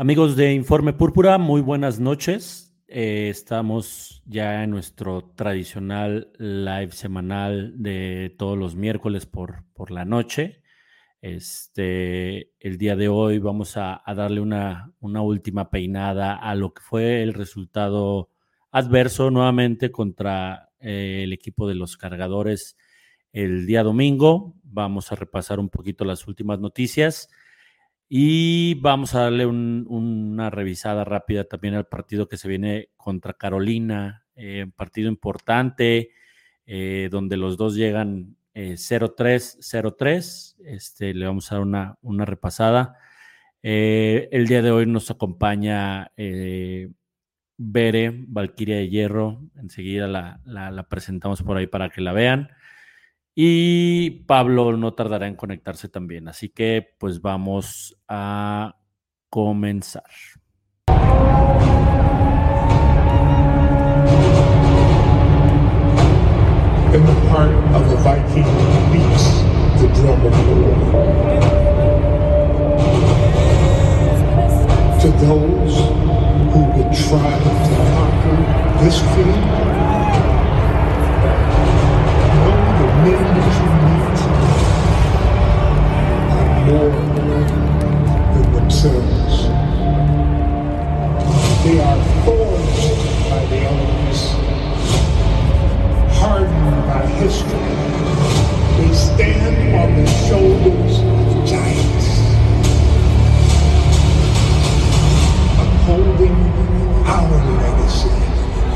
Amigos de Informe Púrpura, muy buenas noches. Eh, estamos ya en nuestro tradicional live semanal de todos los miércoles por, por la noche. Este, el día de hoy vamos a, darle una, una, última peinada a lo que fue el resultado adverso nuevamente contra eh, el equipo de los cargadores el día domingo. Vamos a repasar un poquito las últimas noticias. Y vamos a darle una revisada rápida también al partido que se viene contra Carolina, eh, un partido importante, eh, donde los dos llegan 0-3, eh, 0-3. Este, le vamos a dar una, una repasada. el día de hoy nos acompaña Bere, Valquiria de Hierro. Enseguida la presentamos por ahí para que la vean. Y Pablo no tardará en conectarse también. Así que pues vamos a comenzar. In the heart of the Viking beats the drum of war. To those who would try to conquer this field,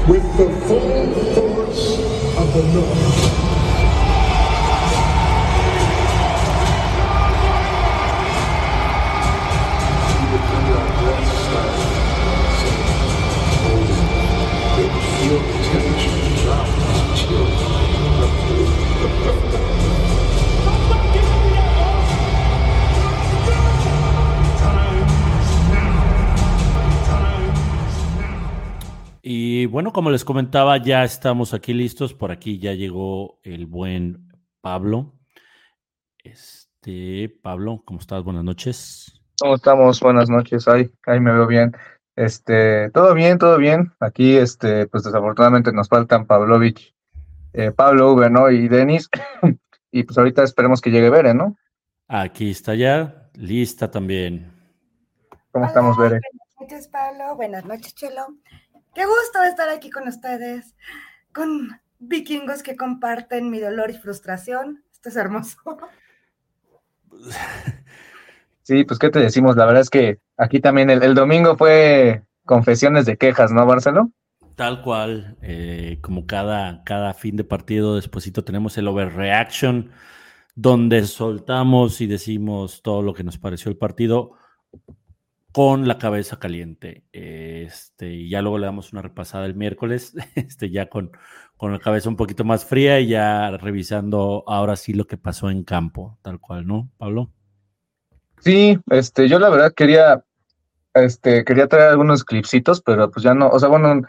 with the full force of the North. Como les comentaba, ya estamos aquí listos. Por aquí ya llegó el buen Pablo. Este, Pablo, ¿cómo estás? Buenas noches. ¿Cómo estamos? Buenas noches. Ahí, ahí me veo bien. Este, todo bien, todo bien. Aquí, este, pues desafortunadamente nos faltan Pavlovich, eh, Pablo, Uber, ¿no? Y Denis. y pues ahorita esperemos que llegue Bere, ¿no? Aquí está ya, lista también. ¿Cómo estamos, Bere? Buenas noches, Pablo. Buenas noches, Chelo. Qué gusto estar aquí con ustedes, con vikingos que comparten mi dolor y frustración. Esto es hermoso. Sí, pues qué te decimos, la verdad es que aquí también el, domingo fue confesiones de quejas, ¿no, Barceló? Tal cual, eh, como cada, cada fin de partido, despuesito tenemos el overreaction, donde soltamos y decimos todo lo que nos pareció el partido con la cabeza caliente. Este, y ya luego le damos una repasada el miércoles, este, ya con, con la cabeza un poquito más fría y ya revisando ahora sí lo que pasó en campo, tal cual, ¿no, Pablo? Sí, este, yo la verdad quería, este, quería traer algunos clipsitos, pero pues ya no, o sea, bueno,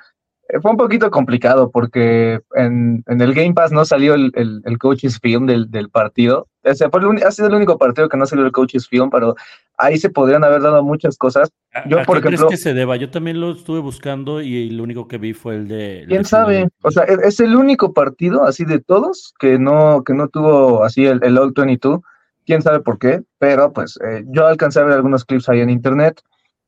fue un poquito complicado porque en, el Game Pass no salió el, el, Coaches Film del, del partido. O sea, ha sido el único partido que no salió el Coaches Film, pero ahí se podrían haber dado muchas cosas. Yo, por qué ejemplo, crees que se deba? Yo también lo estuve buscando y lo único que vi fue el de. ¿Quién sabe? O sea, e, es el único partido así de todos que no, que no tuvo así el, el All 22 quién sabe por qué, pero pues eh, yo alcancé a ver algunos clips ahí en internet.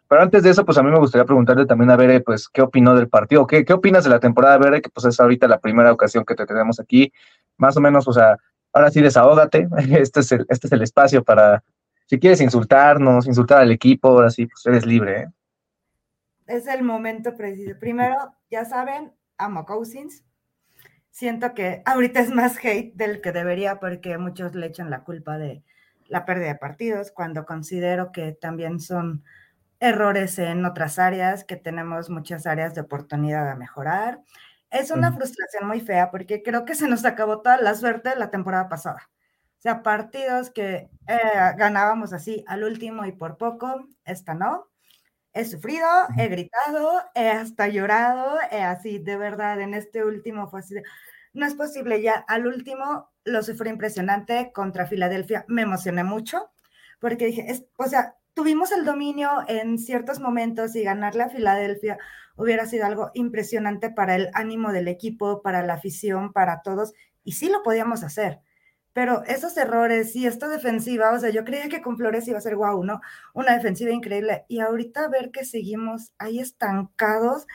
Pero antes de eso, pues a mí me gustaría preguntarle también a Bere, pues, ¿qué opinó del partido? ¿Qué, qué opinas de la temporada, Bere? Que pues es ahorita la primera ocasión que te tenemos aquí. Más o menos, o sea, ahora sí desahógate. Este es el, este es el espacio para, si quieres insultarnos, insultar al equipo, ahora sí, pues eres libre. ¿eh? Es el momento preciso. Primero, ya saben, amo Cousins. Siento que ahorita es más hate del que debería porque muchos le echan la culpa de la pérdida de partidos, cuando considero que también son errores en otras áreas, que tenemos muchas áreas de oportunidad a mejorar. Es una frustración muy fea porque creo que se nos acabó toda la suerte la temporada pasada. O sea, partidos que eh, ganábamos así al último y por poco, esta no. He sufrido, he gritado, he hasta llorado, he así, de verdad, en este último fue así, no es posible ya, al último lo sufrí impresionante contra Filadelfia, me emocioné mucho, porque dije, es, o sea, tuvimos el dominio en ciertos momentos y ganarle a Filadelfia hubiera sido algo impresionante para el ánimo del equipo, para la afición, para todos, y sí lo podíamos hacer. Pero esos errores y esta defensiva, o sea, yo creía que con Flores iba a ser guau, ¿no? Una defensiva increíble. Y ahorita ver que seguimos ahí estancados,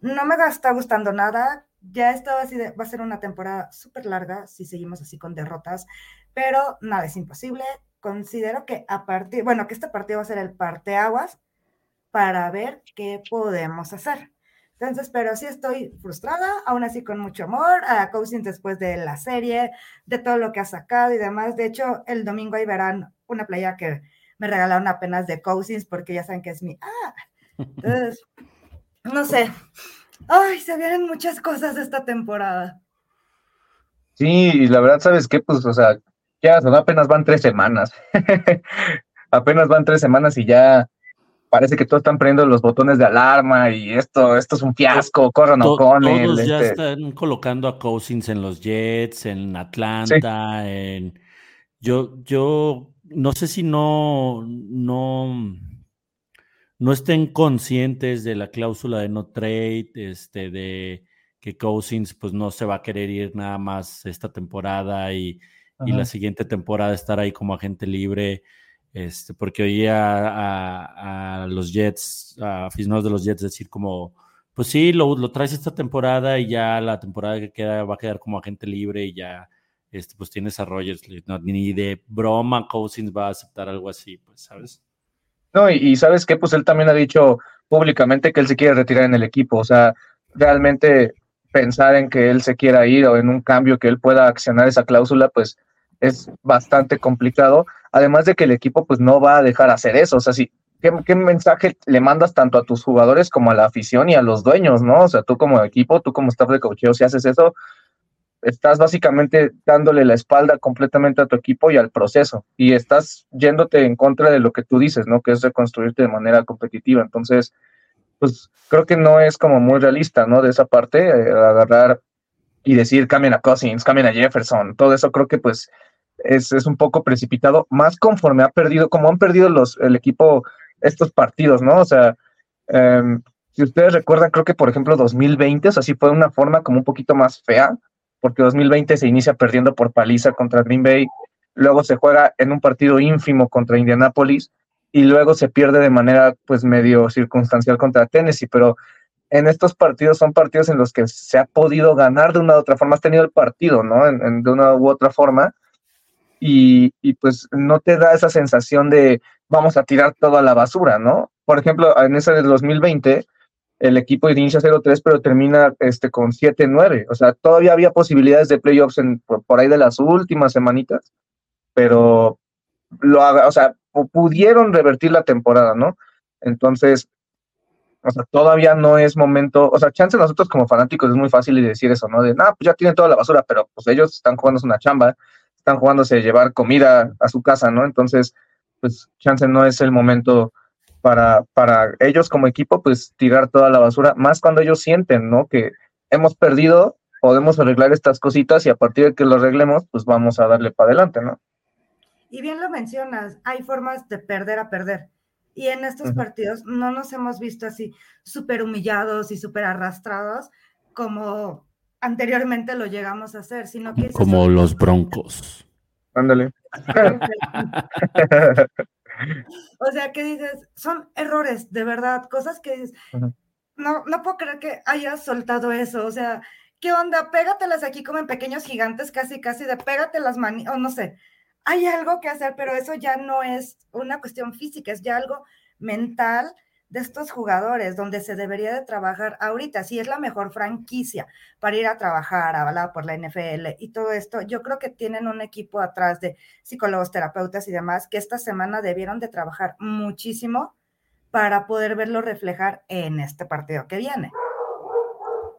no me está gustando nada. Ya estaba así de, va a ser una temporada súper larga si seguimos así con derrotas, pero nada es imposible. Considero que a partir, bueno, que este partido va a ser el parteaguas para ver qué podemos hacer. Entonces, pero sí estoy frustrada, aún así con mucho amor a Cousins después de la serie, de todo lo que ha sacado y demás. De hecho, el domingo ahí verán una playa que me regalaron apenas de Cousins porque ya saben que es mi... Ah, entonces, no sé. Ay, se vienen muchas cosas esta temporada. Sí, y la verdad, ¿sabes qué? Pues, o sea, ya apenas van tres semanas. apenas van tres semanas y ya parece que todos están prendiendo los botones de alarma y esto, esto es un fiasco, corran o con Todos ya este. están colocando a Cousins en los Jets, en Atlanta, en yo, yo no sé si no, no, no estén conscientes de la cláusula de no trade, este, de que Cousins pues no se va a querer ir nada más esta temporada y, y la siguiente temporada estar ahí como agente libre. Este, porque oía a, los Jets, a aficionados de los Jets decir como, pues sí, lo, lo, traes esta temporada y ya la temporada que queda va a quedar como agente libre y ya, este, pues tienes a Rogers, ni de broma Cousins va a aceptar algo así, pues, ¿sabes? No, y, y, sabes qué, pues él también ha dicho públicamente que él se quiere retirar en el equipo, o sea, realmente pensar en que él se quiera ir o en un cambio que él pueda accionar esa cláusula, pues es bastante complicado además de que el equipo pues no va a dejar hacer eso, o sea, ¿qué, mensaje le mandas tanto a tus jugadores como a la afición y a los dueños, ¿no? O sea, tú como equipo, tú como staff de coacheo, si haces eso, estás básicamente dándole la espalda completamente a tu equipo y al proceso, y estás yéndote en contra de lo que tú dices, ¿no? Que es reconstruirte de manera competitiva, entonces, pues creo que no es como muy realista, ¿no? De esa parte, eh, agarrar y decir, cambien a Cousins, cambien a Jefferson, todo eso creo que pues es, un poco precipitado, más conforme ha perdido, como han perdido los, el equipo estos partidos, ¿no? O sea, em, si ustedes recuerdan, creo que por ejemplo 2020, o sea, sí fue una forma como un poquito más fea, porque 2020 se inicia perdiendo por paliza contra Green Bay, luego se juega en un partido ínfimo contra Indianapolis y luego se pierde de manera pues medio circunstancial contra Tennessee, pero en estos partidos son partidos en los que se ha podido ganar de una u otra forma, has tenido el partido, ¿no? de una u otra forma, y, pues no te da esa sensación de vamos a tirar todo a la basura, ¿no? Por ejemplo, en ese del 2020, el equipo inicia 0-3, pero termina este, con 7-9. O sea, todavía había posibilidades de playoffs en, por, ahí de las últimas semanitas, pero lo o sea, pudieron revertir la temporada, ¿no? Entonces, o sea, todavía no es momento, o sea, chance nosotros como fanáticos es muy fácil decir eso, ¿no? De, no, pues ya tienen toda la basura, pero pues ellos están jugando una chamba, están jugándose a llevar comida a su casa, ¿no? Entonces, pues chance no es el momento para, para ellos como equipo, pues tirar toda la basura, más cuando ellos sienten, ¿no? Que hemos perdido, podemos arreglar estas cositas y a partir de que lo arreglemos, pues vamos a darle para adelante, ¿no? Y bien lo mencionas, hay formas de perder a perder. Y en estos partidos no nos hemos visto así súper humillados y súper arrastrados como anteriormente lo llegamos a hacer, sino que... Como los broncos. Ándale. o sea, que dices, son errores, de verdad, cosas que dices, no, no puedo creer que hayas soltado eso, o sea, ¿qué onda? Pégatelas aquí como en pequeños gigantes, casi, casi de pégatelas maní, o no sé, hay algo que hacer, pero eso ya no es una cuestión física, es ya algo mental de estos jugadores, donde se debería de trabajar ahorita, si es la mejor franquicia para ir a trabajar, avalada por la NFL y todo esto, yo creo que tienen un equipo atrás de psicólogos, terapeutas y demás que esta semana debieron de trabajar muchísimo para poder verlo reflejar en este partido que viene.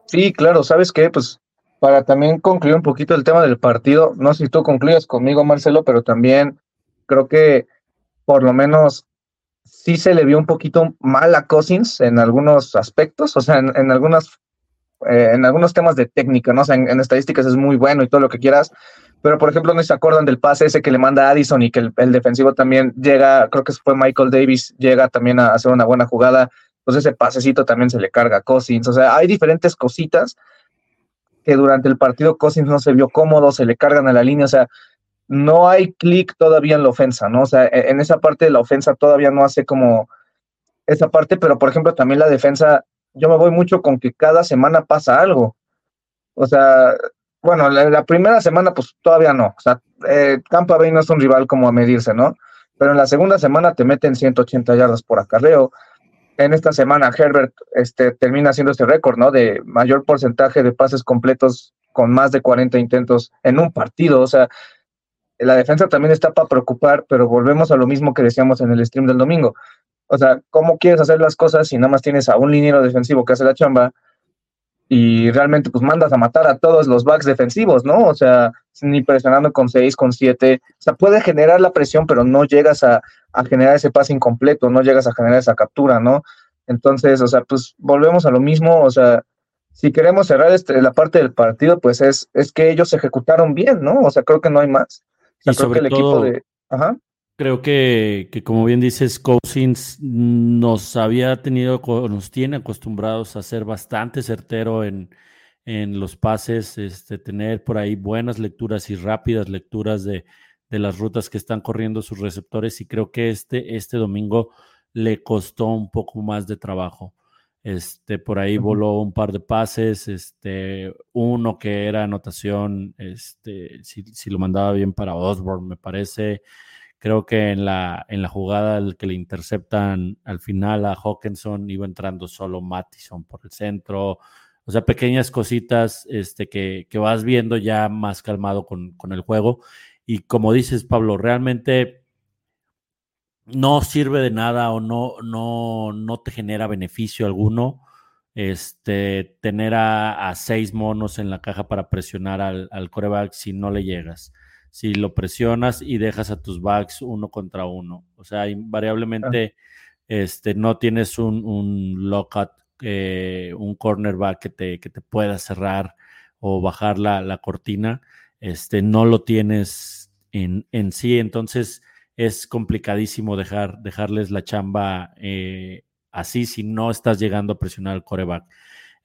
Sí, claro, ¿sabes qué? Pues para también concluir un poquito el tema del partido, no sé si tú concluyes conmigo, Marcelo, pero también creo que por lo menos sí se le vio un poquito mal a Cousins en algunos aspectos, o sea, en, algunas, eh, en algunos temas de técnica, ¿no? O sea, en, estadísticas es muy bueno y todo lo que quieras, pero por ejemplo, no se acuerdan del pase ese que le manda Addison y que el, defensivo también llega, creo que fue Michael Davis, llega también a hacer una buena jugada, entonces ese pasecito también se le carga a Cousins, o sea, hay diferentes cositas que durante el partido Cousins no se vio cómodo, se le cargan a la línea, o sea, no hay clic todavía en la ofensa, ¿no? O sea, e, en esa parte de la ofensa todavía no hace como esa parte, pero por ejemplo también la defensa, yo me voy mucho con que cada semana pasa algo. O sea, bueno, la, primera semana pues todavía no. O sea, eh, Tampa Bay no es un rival como a medirse, ¿no? Pero en la segunda semana te meten 180 yardas por acarreo. En esta semana Herbert este, termina haciendo este récord, ¿no? De mayor porcentaje de pases completos con más de 40 intentos en un partido. O sea, la defensa también está para preocupar, pero volvemos a lo mismo que decíamos en el stream del domingo. O sea, ¿cómo quieres hacer las cosas si nada más tienes a un liniero defensivo que hace la chamba y realmente pues mandas a matar a todos los backs defensivos, ¿no? O sea, ni presionando con seis, con siete. O sea, puede generar la presión, pero no llegas a, generar ese pase incompleto, no llegas a generar esa captura, ¿no? Entonces, o sea, pues volvemos a lo mismo, o sea, si queremos cerrar este, la parte del partido, pues es, es que ellos ejecutaron bien, ¿no? O sea, creo que no hay más. Y que el de... Ajá. Creo que, que, como bien dices, Cousins nos había tenido, nos tiene acostumbrados a ser bastante certero en, en los pases, este, tener por ahí buenas lecturas y rápidas lecturas de, de, las rutas que están corriendo sus receptores y creo que este, este domingo le costó un poco más de trabajo. Este, por ahí voló un par de pases, este, uno que era anotación, este, si, si lo mandaba bien para Osborne, me parece. Creo que en la, en la jugada el que le interceptan al final a Hawkinson iba entrando solo Mattison por el centro. O sea, pequeñas cositas este, que, que vas viendo ya más calmado con, con, el juego. Y como dices, Pablo, realmente no sirve de nada o no, no, no te genera beneficio alguno este, tener a, seis monos en la caja para presionar al, al coreback si no le llegas si lo presionas y dejas a tus backs uno contra uno. O sea, invariablemente este, no tienes un, un lockout, eh, un cornerback que te, que te pueda cerrar o bajar la, la cortina. Este, no lo tienes en, en, sí, entonces es complicadísimo dejar, dejarles la chamba eh, así si no estás llegando a presionar al coreback.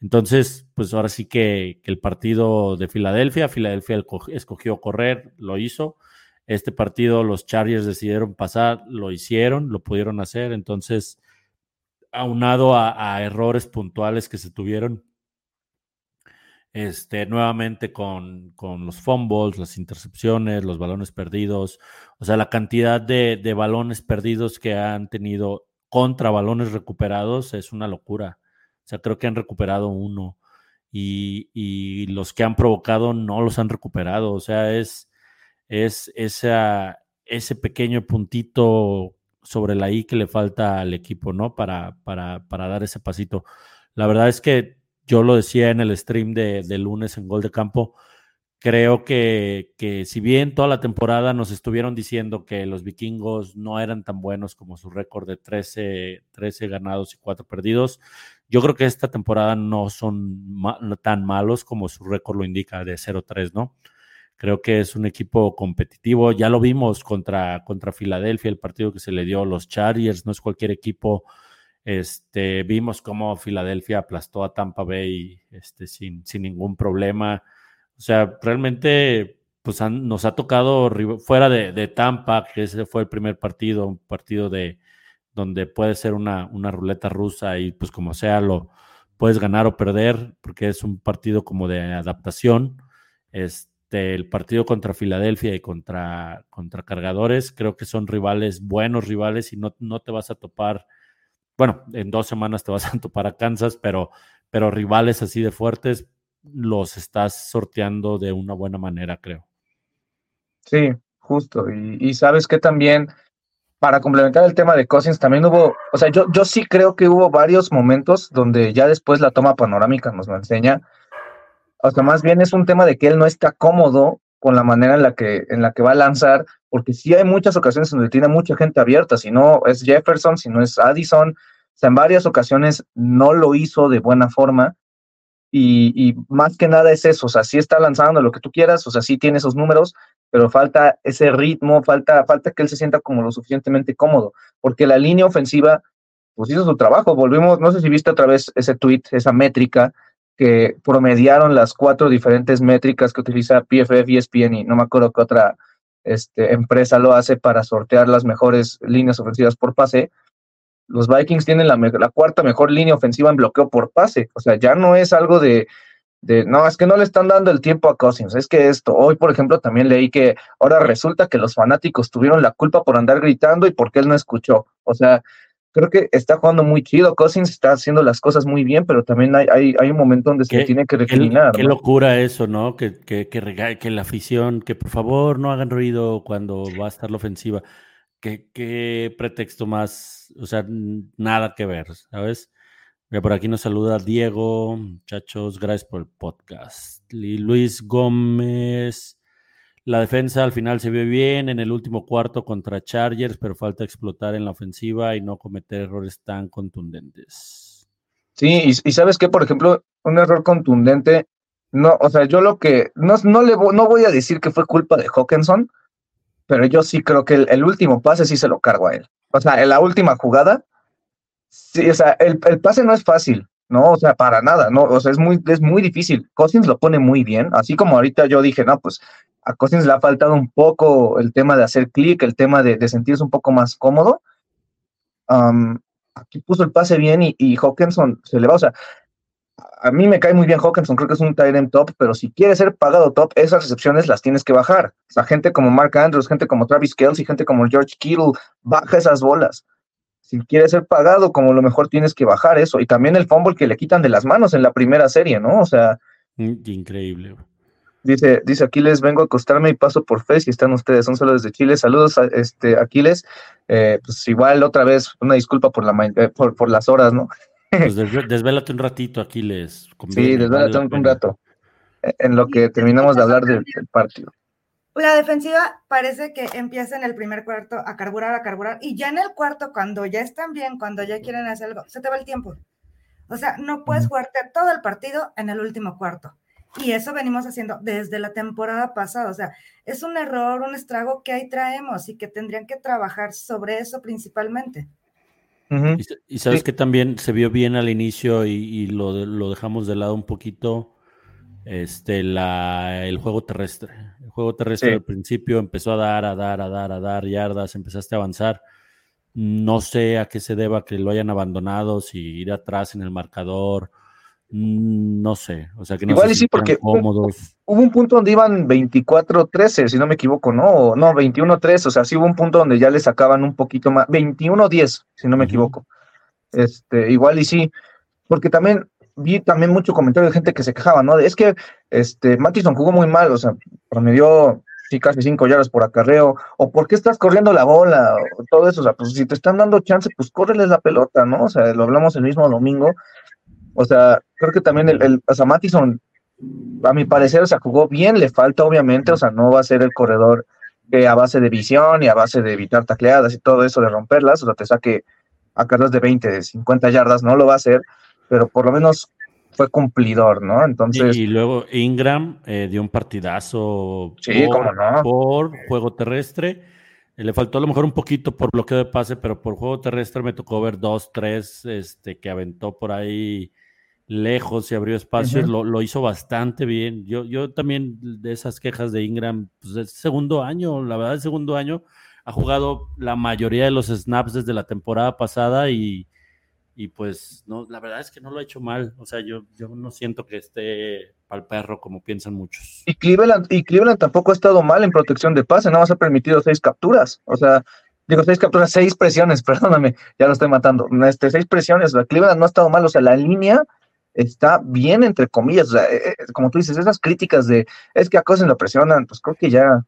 Entonces, pues ahora sí que, el partido de Filadelfia, Filadelfia escogió correr, lo hizo. Este partido los Chargers decidieron pasar, lo hicieron, lo pudieron hacer. Entonces, aunado a, errores puntuales que se tuvieron, este, nuevamente con, con, los fumbles, las intercepciones, los balones perdidos, o sea, la cantidad de, de balones perdidos que han tenido contra balones recuperados es una locura. O sea, creo que han recuperado uno y, los que han provocado no los han recuperado. O sea, es, es ese pequeño puntito sobre la I que le falta al equipo, ¿no? Para, para, para dar ese pasito. La verdad es que yo lo decía en el stream de, lunes en Gol de Campo, creo que, que, si bien toda la temporada nos estuvieron diciendo que los vikingos no eran tan buenos como su récord de 13, 13 ganados y 4 perdidos, yo creo que esta temporada no son tan malos como su récord lo indica de 0-3, ¿no? Creo que es un equipo competitivo. Ya lo vimos contra, contra Filadelfia, el partido que se le dio a los Chargers, no es cualquier equipo. Este, vimos cómo Filadelfia aplastó a Tampa Bay este, sin, sin ningún problema. O sea, realmente pues nos ha tocado fuera de, de Tampa, que ese fue el primer partido, un partido de, donde puede ser una, una ruleta rusa y pues como sea lo puedes ganar o perder porque es un partido como de adaptación. Este, el partido contra Filadelfia y contra, contra Cargadores creo que son rivales, buenos rivales y no, no te vas a topar, bueno, en dos semanas te vas a topar a Kansas, pero, pero rivales así de fuertes los estás sorteando de una buena manera, creo. Sí, justo. Y, y sabes que también para complementar el tema de Cousins, también hubo, o sea, yo, yo sí creo que hubo varios momentos donde ya después la toma panorámica nos lo enseña. O sea, más bien es un tema de que él no está cómodo con la manera en la que, en la que va a lanzar, porque sí hay muchas ocasiones donde tiene mucha gente abierta, si no es Jefferson, si no es Addison, o sea, en varias ocasiones no lo hizo de buena forma. Y, más que nada es eso, o sea, sí está lanzando lo que tú quieras, o sea, sí tiene esos números, pero falta ese ritmo, falta, falta que él se sienta como lo suficientemente cómodo, porque la línea ofensiva, pues hizo su trabajo, volvimos, no sé si viste otra vez ese tweet, esa métrica, que promediaron las cuatro diferentes métricas que utiliza PFF y ESPN y no me acuerdo qué otra este, empresa lo hace para sortear las mejores líneas ofensivas por pase, los Vikings tienen la, cuarta mejor línea ofensiva en bloqueo por pase. O sea, ya no es algo de, de, no, es que no le están dando el tiempo a Cousins. Es que esto, hoy por ejemplo también leí que ahora resulta que los fanáticos tuvieron la culpa por andar gritando y porque él no escuchó. O sea, creo que está jugando muy chido. Cousins está haciendo las cosas muy bien, pero también hay, hay, hay un momento donde se tiene que reclinar. Qué, locura eso, ¿no? Que, que, que, que la afición, que por favor no hagan ruido cuando va a estar la ofensiva. ¿Qué, pretexto más? O sea, nada que ver, ¿sabes? por aquí nos saluda Diego, muchachos, gracias por el podcast. Luis Gómez, la defensa al final se ve bien en el último cuarto contra Chargers, pero falta explotar en la ofensiva y no cometer errores tan contundentes. Sí, y, sabes que, por ejemplo, un error contundente, no, o sea, yo lo que, no, no, le, no voy a decir que fue culpa de Hawkinson, pero yo sí creo que el, último pase sí se lo cargo a él. O sea, en la última jugada, sí, o sea, el, pase no es fácil, ¿no? O sea, para nada, ¿no? O sea, es muy, es muy difícil. Cousins lo pone muy bien, así como ahorita yo dije, no, pues a Cousins le ha faltado un poco el tema de hacer clic, el tema de, sentirse un poco más cómodo. aquí puso el pase bien y, y Hawkinson se le va, o sea, a mí me cae muy bien Hawkinson, creo que es un tight top, pero si quieres ser pagado top, esas recepciones las tienes que bajar. O sea, gente como Mark Andrews, gente como Travis Kelsey, gente como George Kittle, baja esas bolas. Si quieres ser pagado, como lo mejor tienes que bajar eso. Y también el fumble que le quitan de las manos en la primera serie, ¿no? O sea. Increíble. Dice, dice Aquiles, vengo a acostarme y paso por fe si están ustedes. Son solo desde Chile. Saludos a este Aquiles. Eh, pues igual otra vez, una disculpa por, la, eh, por, por las horas, ¿no? Pues desvélate un ratito, aquí les Sí, desvélate un, rato. En lo que terminamos de hablar del, partido. La defensiva parece que empieza en el primer cuarto a carburar, a carburar, y ya en el cuarto, cuando ya están bien, cuando ya quieren hacer algo, se te va el tiempo. O sea, no puedes jugarte todo el partido en el último cuarto. Y eso venimos haciendo desde la temporada pasada. O sea, es un error, un estrago que ahí traemos y que tendrían que trabajar sobre eso principalmente y, sabes que también se vio bien al inicio y, lo, dejamos de lado un poquito este, la, el juego terrestre. El juego terrestre al principio empezó a dar, a dar, a dar, a dar yardas, empezaste a avanzar. No sé a qué se deba que lo hayan abandonado, si ir atrás en el marcador no sé, o sea que no Igual sí, porque hubo, un punto donde iban 24-13, si no me equivoco, ¿no? No, 21-3, o sea, sí hubo un punto donde ya le sacaban un poquito más, 21-10, si no me equivoco. Este, igual y sí, porque también vi también mucho comentario de gente que se quejaba, ¿no? Es que este Mattison jugó muy mal, o sea, promedió sí, casi cinco yardas por acarreo, o por qué estás corriendo la bola, o todo eso, o sea, pues si te están dando chance, pues córreles la pelota, ¿no? O sea, lo hablamos el mismo domingo, o sea, creo que también el, el o sea, Mattison, a mi parecer, o sea, jugó bien, le falta obviamente, o sea, no va a ser el corredor que a base de visión y a base de evitar tacleadas y todo eso, de romperlas, o sea, te saque a cargas de 20, de 50 yardas, no lo va a hacer, pero por lo menos fue cumplidor, ¿no? Entonces. Y, luego Ingram eh, dio un partidazo sí, por, no. por juego terrestre. Le faltó a lo mejor un poquito por bloqueo de pase, pero por juego terrestre me tocó ver dos, tres, este, que aventó por ahí lejos y abrió espacios, lo, hizo bastante bien. Yo, yo también de esas quejas de Ingram, pues es segundo año, la verdad, el segundo año ha jugado la mayoría de los snaps desde la temporada pasada y, y pues no, la verdad es que no lo ha hecho mal. O sea, yo, yo no siento que esté al perro como piensan muchos. Y Cleveland, y Cleveland tampoco ha estado mal en protección de pase, nada más ha permitido seis capturas. O sea, digo, seis capturas, seis presiones, perdóname, ya lo estoy matando. Este, seis presiones, o Cleveland no ha estado mal, o sea, la línea está bien, entre comillas, eh, eh, como tú dices, esas críticas de, es que a cosas lo presionan, pues creo que ya,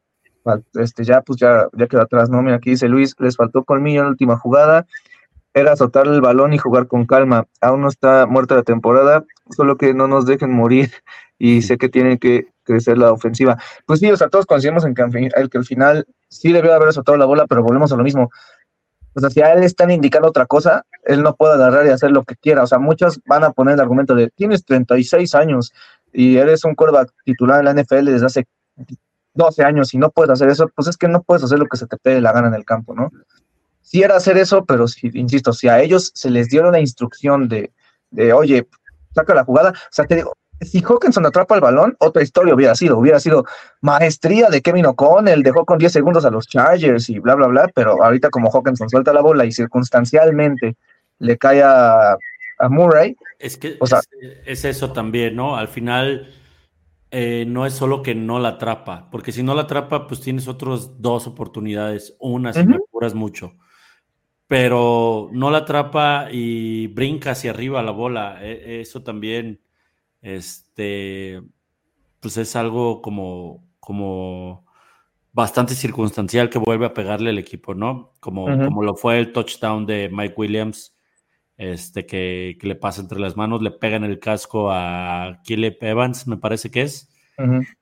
este, ya, pues ya, ya quedó atrás, ¿no? Mira, aquí dice Luis, les faltó colmillo en la última jugada, era azotar el balón y jugar con calma, aún no está muerta la temporada, solo que no nos dejen morir y sé que tiene que crecer la ofensiva. Pues sí, o sea, todos coincidimos en que al final sí debió haber azotado la bola, pero volvemos a lo mismo. O sea, si a él están indicando otra cosa, él no puede agarrar y hacer lo que quiera. O sea, muchos van a poner el argumento de, tienes 36 años y eres un quarterback titular en la NFL desde hace 12 años y no puedes hacer eso, pues es que no puedes hacer lo que se te pegue la gana en el campo, ¿no? Si era hacer eso, pero si, insisto, si a ellos se les dio la instrucción de, de, oye, saca la jugada, o sea, te digo, si Hawkinson atrapa el balón, otra historia hubiera sido, hubiera sido maestría de Kevin O'Connell, dejó con 10 segundos a los Chargers y bla, bla, bla, pero ahorita como Hawkinson suelta la bola y circunstancialmente le cae a, Murray. Es que es, eso también, ¿no? Al final eh, no es solo que no la atrapa, porque si no la atrapa, pues tienes otras dos oportunidades, una si me apuras mucho pero no la atrapa y brinca hacia arriba la bola. E, eso también este, pues es algo como, como bastante circunstancial que vuelve a pegarle al equipo, ¿no? Como, como lo fue el touchdown de Mike Williams, este, que, le pasa entre las manos, le pega en el casco a Caleb Evans, me parece que es.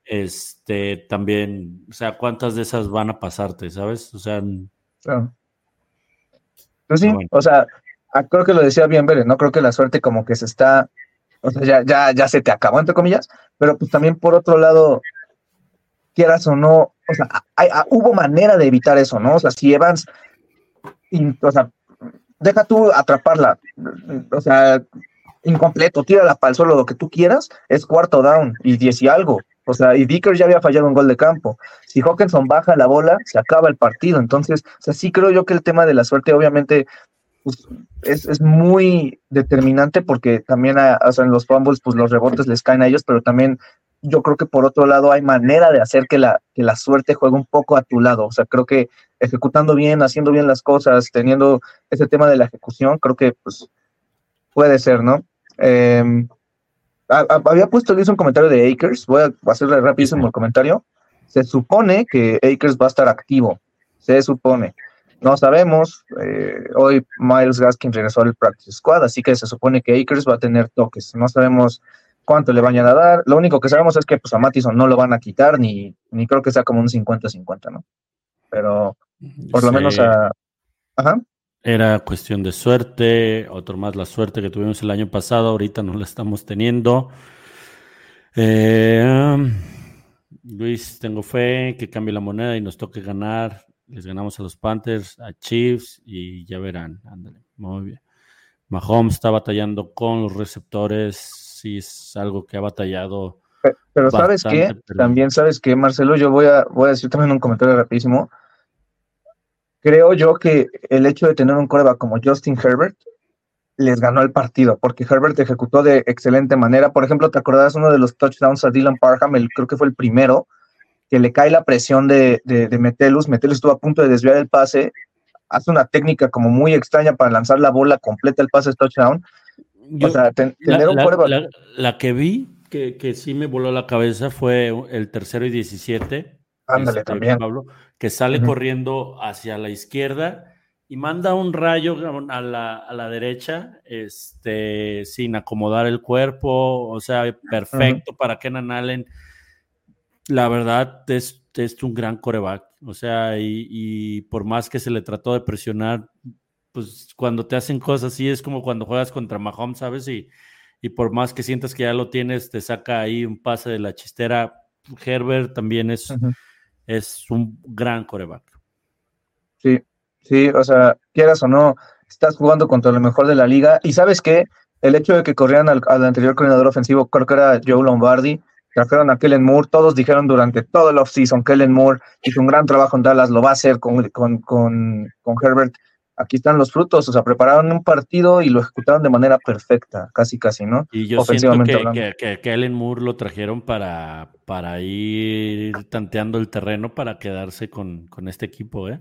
Este, también, o sea, ¿cuántas de esas van a pasarte, sabes? O sea, pues sí, o sea, ah, creo que lo decía bien Vélez, ¿no? Creo que la suerte como que se está o sea, ya, ya, ya se te acabó, entre comillas, pero pues también por otro lado, quieras o no, o sea, hubo manera de evitar eso, ¿no? O sea, si Evans, o sea, deja tú atraparla, o sea, incompleto, tírala para el suelo, lo que tú quieras, es cuarto down y diez y algo. O sea, y Dicker ya había fallado un gol de campo. Si Hawkinson baja la bola, se acaba el partido. Entonces, o sea, sí creo yo que el tema de la suerte, obviamente, pues, es, muy determinante porque también en los fumbles, pues los rebotes les caen a ellos, pero también yo creo que por otro lado hay manera de hacer que la, que la suerte juegue un poco a tu lado. O sea, creo que ejecutando bien, haciendo bien las cosas, teniendo ese tema de la ejecución, creo que pues puede ser, ¿no? Em, había puesto un comentario de Akers, voy a hacerle rapidísimo el comentario. Se supone que Akers va a estar activo, se supone. No sabemos. Eh, hoy Miles Gaskin regresó al practice squad, así que se supone que Akers va a tener toques. No sabemos cuánto le vayan a dar. Lo único que sabemos es que pues, a Mattison no lo van a quitar, ni, ni creo que sea como un 50-50, ¿no? Pero por lo menos a. Ajá. Era cuestión de suerte, otro más la suerte que tuvimos el año pasado, ahorita no la estamos teniendo. Eh, Luis, tengo fe que cambie la moneda y nos toque ganar les ganamos a los Panthers, a Chiefs y ya verán. Ándale, muy bien. Mahomes está batallando con los receptores, sí es algo que ha batallado. Pero, ¿sabes qué? También sabes que, Marcelo, yo voy a, voy a decir también un comentario rapidísimo. Creo yo que el hecho de tener un coreback como Justin Herbert les ganó el partido, porque Herbert ejecutó de excelente manera. Por ejemplo, ¿te acordás uno de los touchdowns a Dylan Parham? creo que fue el primero, que le cae la presión de, de, Metelus. Metelus estuvo a punto de desviar el pase, hace una técnica como muy extraña para lanzar la bola completa el pase touchdown. o sea, tener la, un la, que vi que, que, sí me voló la cabeza fue el tercero y 17. Ándale, este, también. Pablo, que sale corriendo hacia la izquierda y manda un rayo a la, a la, derecha, este, sin acomodar el cuerpo, o sea, perfecto para Kenan Allen la verdad es, es un gran coreback. O sea, y, por más que se le trató de presionar, pues cuando te hacen cosas así es como cuando juegas contra Mahomes, ¿sabes? Y, y por más que sientas que ya lo tienes, te saca ahí un pase de la chistera. Herbert también es, es un gran coreback. Sí, sí, o sea, quieras o no, estás jugando contra lo mejor de la liga. Y sabes qué, el hecho de que corrieran al, al anterior coordinador ofensivo, creo que era Joe Lombardi, trajeron a Kellen Moore, todos dijeron durante todo el offseason, Kellen Moore hizo un gran trabajo en Dallas, lo va a hacer con, con, con, Herbert. Aquí están los frutos, o sea, prepararon un partido y lo ejecutaron de manera perfecta, casi, casi, ¿no? Y yo siento que, que, Kellen Moore lo trajeron para, para ir tanteando el terreno para quedarse con, con este equipo, ¿eh?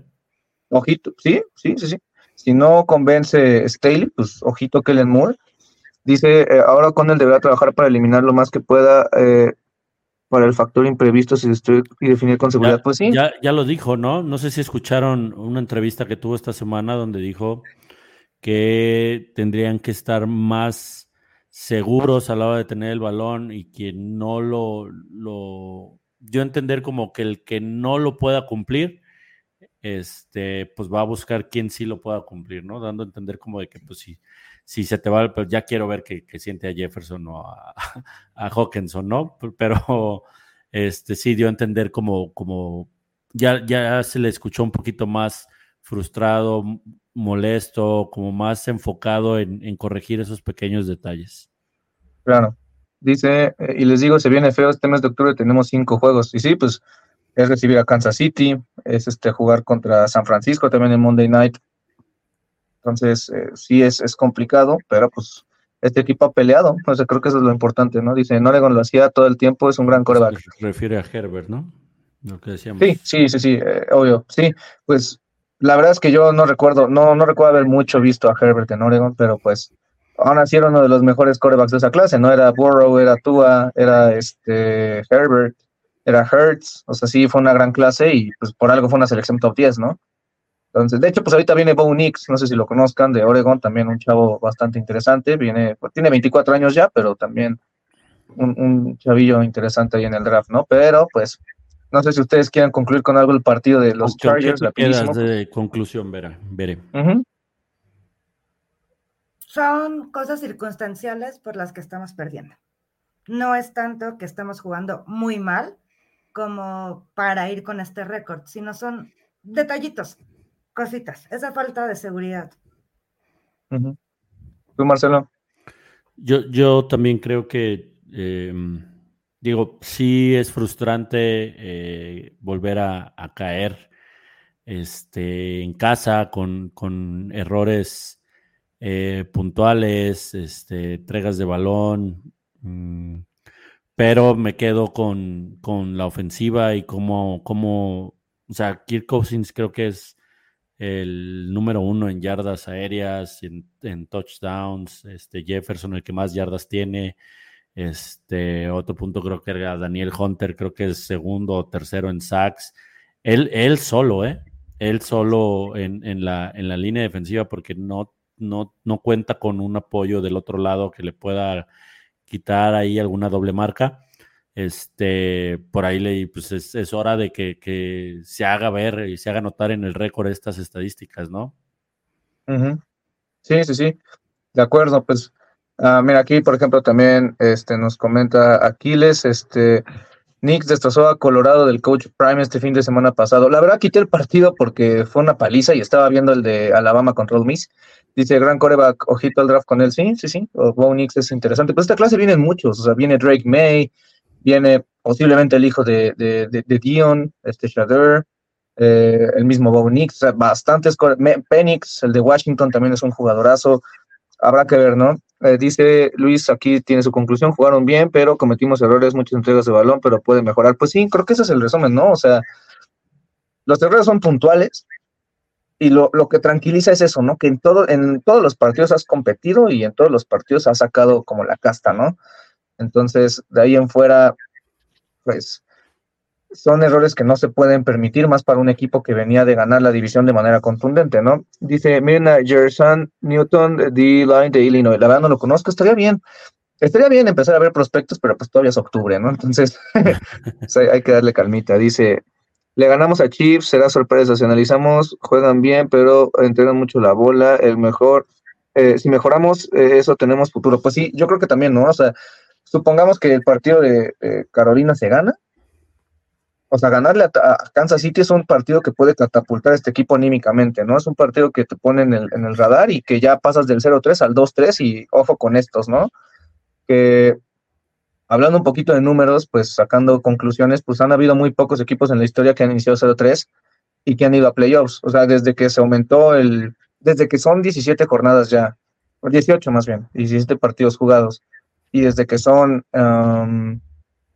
Ojito, sí, sí, sí, sí. Si no convence Staley, pues ojito Kellen Moore. Dice, eh, ahora con él deberá trabajar para eliminar lo más que pueda eh, para el factor imprevisto si estoy y definir con seguridad, pues sí. Ya, ya lo dijo, ¿no? No sé si escucharon una entrevista que tuvo esta semana donde dijo que tendrían que estar más seguros a la hora de tener el balón y que no lo, lo yo entender como que el que no lo pueda cumplir este, pues va a buscar quién sí lo pueda cumplir, ¿no? Dando a entender como de que, pues si, si se te va, pues ya quiero ver que, siente a Jefferson o a, a, Hawkinson, ¿no? Pero este sí dio a entender como, como ya, ya se le escuchó un poquito más frustrado, molesto, como más enfocado en, corregir esos pequeños detalles. Claro. Dice, eh, y les digo, se viene feo este mes de octubre, tenemos cinco juegos. Y sí, pues es recibir a Kansas City, es este jugar contra San Francisco también en Monday Night. Entonces, eh, sí es, es complicado, pero pues este equipo ha peleado. O creo que eso es lo importante, ¿no? Dice, en Oregon lo hacía todo el tiempo, es un gran coreback. Se refiere a Herbert, ¿no? Lo que decíamos. Sí, sí, sí, sí, eh, obvio. Sí, pues la verdad es que yo no recuerdo, no, no recuerdo haber mucho visto a Herbert en Oregon, pero pues aún así era uno de los mejores corebacks de esa clase, ¿no? Era Burrow, era Tua, era este Herbert era Hertz, o sea, sí fue una gran clase y pues por algo fue una selección top 10, ¿no? Entonces, de hecho, pues ahorita viene Bo Nix, no sé si lo conozcan, de Oregon, también un chavo bastante interesante, viene, pues, tiene 24 años ya, pero también un, chavillo interesante ahí en el draft, ¿no? Pero, pues, no sé si ustedes quieran concluir con algo el partido de los Chargers. de conclusión, Vera? Veré. Son cosas circunstanciales por las que estamos perdiendo. No es tanto que estamos jugando muy mal, como para ir con este récord, sino son detallitos, cositas, esa falta de seguridad. ¿Tú, Marcelo? Yo, yo también creo que, em, digo, sí es frustrante eh, volver a, caer este, en casa con, con errores eh, puntuales, este, entregas de balón. Mm, pero me quedo con, la ofensiva y como, como, o sea, Kirk Cousins creo que es el número uno en yardas aéreas, en, en, touchdowns, este Jefferson el que más yardas tiene, este otro punto creo que era Daniel Hunter, creo que es segundo o tercero en sacks, él, él solo, ¿eh? Él solo en, en, la, en la línea defensiva porque no, no, no cuenta con un apoyo del otro lado que le pueda quitar ahí alguna doble marca. Este, por ahí le, pues es, hora de que, se haga ver y se haga notar en el récord estas estadísticas, ¿no? Sí, sí, sí. De acuerdo, pues, ah, mira, aquí, por ejemplo, también este, nos comenta Aquiles, este, Knicks destrozó a Colorado del coach Prime este fin de semana pasado. La verdad, quité el partido porque fue una paliza y estaba viendo el de Alabama contra Miss. Dice, gran coreback, ojito al draft con él. Sí, sí, sí. O Bo Nix es interesante. Pues esta clase vienen muchos. O sea, viene Drake May, viene posiblemente el hijo de, de, Dion, este Shader, eh, el mismo Bo Nix, bastantes. Penix, el de Washington, también es un jugadorazo. Habrá que ver, ¿no? Eh, dice Luis, aquí tiene su conclusión, jugaron bien, pero cometimos errores, muchas entregas de balón, pero puede mejorar. Pues sí, creo que ese es el resumen, ¿no? O sea, los errores son puntuales, y lo, que tranquiliza es eso, ¿no? Que en, todo, en todos los partidos has competido y en todos los partidos has sacado como la casta, ¿no? Entonces, de ahí en fuera, pues son errores que no se pueden permitir más para un equipo que venía de ganar la división de manera contundente, ¿no? Dice, miren a Jerson Newton, de line de Illinois. La verdad no lo conozco, estaría bien. Estaría bien empezar a ver prospectos, pero pues todavía es octubre, ¿no? Entonces, hay que darle calmita. Dice, le ganamos a Chiefs, será sorpresa. Si analizamos, juegan bien, pero entrenan mucho la bola. El mejor, eh, si mejoramos, eh, eso tenemos futuro. Pues sí, yo creo que también, ¿no? O sea, supongamos que el partido de Carolina se gana. O sea, ganarle a, Kansas City es un partido que puede catapultar a este equipo anímicamente, ¿no? Es un partido que te pone en el, en el radar y que ya pasas del 0-3 al 2-3 y ojo con estos, ¿no? Que hablando un poquito de números, pues sacando conclusiones, pues han habido muy pocos equipos en la historia que han iniciado 0-3 y que han ido a playoffs. O sea, desde que se aumentó el, desde que son 17 jornadas ya, 18 más bien, 17 partidos jugados, y desde que son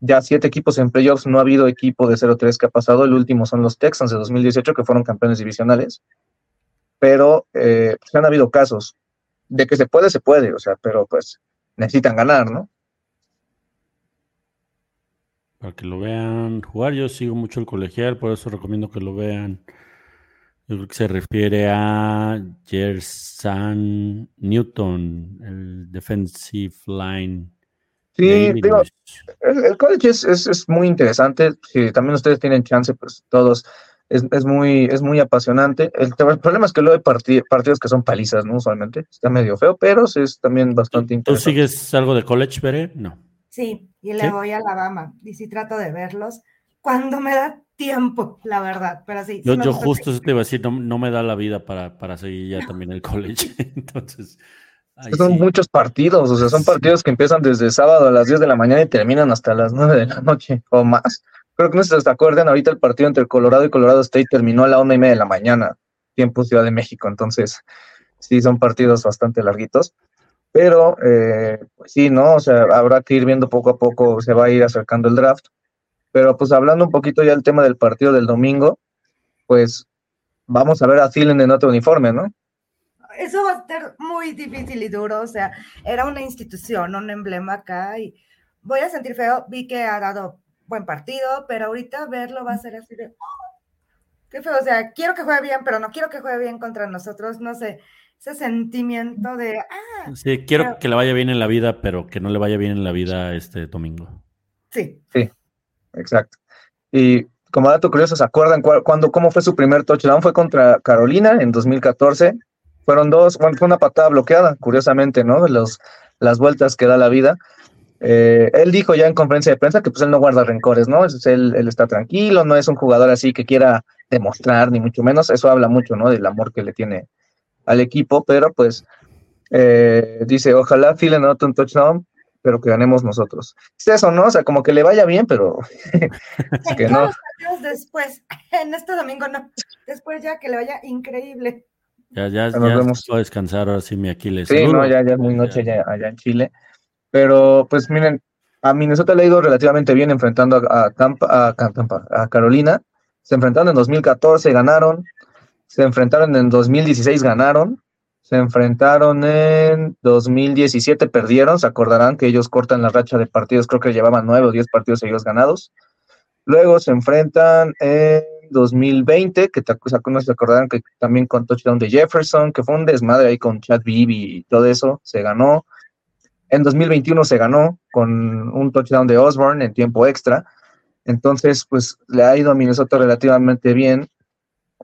ya 7 equipos en playoffs, no ha habido equipo de 0-3 que ha pasado. El último son los Texans de 2018, que fueron campeones divisionales. Pero eh, pues han habido casos de que se puede, se puede, o sea, pero pues necesitan ganar, ¿no? para que lo vean jugar. Yo sigo mucho el colegial, por eso recomiendo que lo vean. Yo creo que se refiere a Gerson Newton, el defensive line. Sí, digo, el, college es, muy interesante. Si también ustedes tienen chance, pues todos es, es, muy, es muy apasionante. El, problema es que luego hay partidos que son palizas, ¿no? Usualmente. Está medio feo, pero es también bastante interesante. ¿Tú sigues algo de college, Bere? No. Sí, y le voy a Alabama. Y sí trato de verlos cuando me da tiempo, la verdad. Pero sí. Yo, yo justo te iba a decir, no, me da la vida para, para seguir ya también el college. Entonces. Son muchos partidos, o sea, son partidos que empiezan desde sábado a las 10 de la mañana y terminan hasta las 9 de la noche o más. Creo que no se acuerdan, ahorita el partido entre Colorado y Colorado State terminó a la una y media de la mañana, tiempo Ciudad de México, entonces sí son partidos bastante larguitos. Pero, eh, pues sí, ¿no? O sea, habrá que ir viendo poco a poco, se va a ir acercando el draft. Pero pues hablando un poquito ya del tema del partido del domingo, pues vamos a ver a Thielen en otro uniforme, ¿no? Eso va a ser muy difícil y duro, o sea, era una institución, un emblema acá y voy a sentir feo, vi que ha dado buen partido, pero ahorita verlo va a ser así de, oh, qué feo, o sea, quiero que juegue bien, pero no quiero que juegue bien contra nosotros, no sé, ese sentimiento de, ah. Sí, quiero que le vaya bien en la vida, pero que no le vaya bien en la vida este domingo. Sí. Sí, exacto. Y como dato curioso, ¿se acuerdan cuándo, cómo fue su primer touchdown? Fue contra Carolina en 2014. Fueron dos, bueno, fue una patada bloqueada, curiosamente, ¿no? Los, las vueltas que da la vida. Eh, él dijo ya en conferencia de prensa que pues él no guarda rencores, ¿no? él, él, está tranquilo, no es un jugador así que quiera demostrar, ni mucho menos. Eso habla mucho, ¿no? Del amor que le tiene al equipo, pero pues eh, dice, ojalá Phil anote un touchdown, pero que ganemos nosotros. Es eso, ¿no? O sea, como que le vaya bien, pero que no. Después, en este domingo no. Después ya que le vaya increíble. Ya, ya, ya vamos a descansar ahora sí mi Aquiles. Sí, no, ya, ya es muy noche ya, allá en Chile. Pero pues miren, a Minnesota le ha ido relativamente bien enfrentando a, Tampa, a, Tampa, a Carolina. Se enfrentaron en 2014, ganaron. Se enfrentaron en 2016, ganaron. Se enfrentaron en 2017, perdieron. Se acordarán que ellos cortan la racha de partidos, creo que llevaban nueve o diez partidos ellos ganados. Luego se enfrentan en 2020, que te, se acordarán que también con touchdown de Jefferson, que fue un desmadre ahí con Chad Beebe y todo eso, se ganó. En 2021 se ganó con un touchdown de Osborne en tiempo extra. Entonces, pues le ha ido a Minnesota relativamente bien.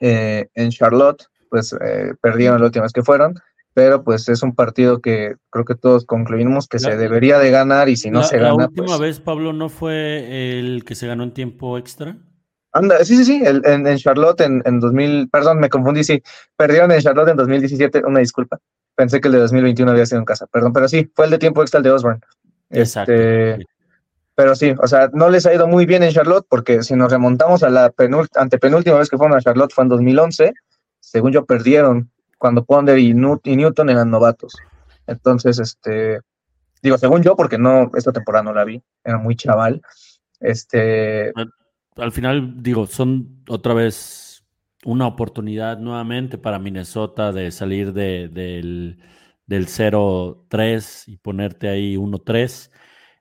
Eh, en Charlotte, pues eh, perdieron la última vez que fueron, pero pues es un partido que creo que todos concluimos que se debería de ganar y si no se gana. ¿La última pues vez, Pablo, no fue el que se ganó en tiempo extra? Anda, sí, sí, sí, en, en, Charlotte en, en 2000, perdón, me confundí, sí, perdieron en Charlotte en 2017, una disculpa. Pensé que el de 2021 había sido en casa, perdón, pero sí, fue el de tiempo extra el de Osborne. Exacto. Este, pero sí, o sea, no les ha ido muy bien en Charlotte porque si nos remontamos a la antepenúltima vez que fueron a Charlotte fue en 2011, según yo perdieron cuando Ponder y, Newton eran novatos. Entonces, este, digo, según yo, porque no, esta temporada no la vi, era muy chaval. Este. Al final, digo, son otra vez una oportunidad nuevamente para Minnesota de salir de, del, del 0-3 y ponerte ahí 1-3.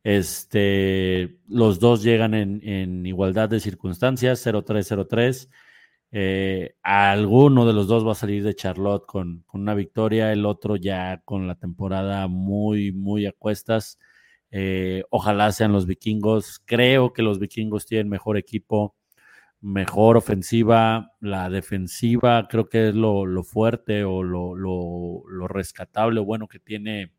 Este, los dos llegan en, en igualdad de circunstancias, 0-3, 0-3. Eh, alguno de los dos va a salir de Charlotte con, con, una victoria, el otro ya con la temporada muy, muy a cuestas. Eh, ojalá sean los vikingos. Creo que los vikingos tienen mejor equipo mejor ofensiva, la defensiva creo que es lo, fuerte o lo, lo, rescatable o bueno que tiene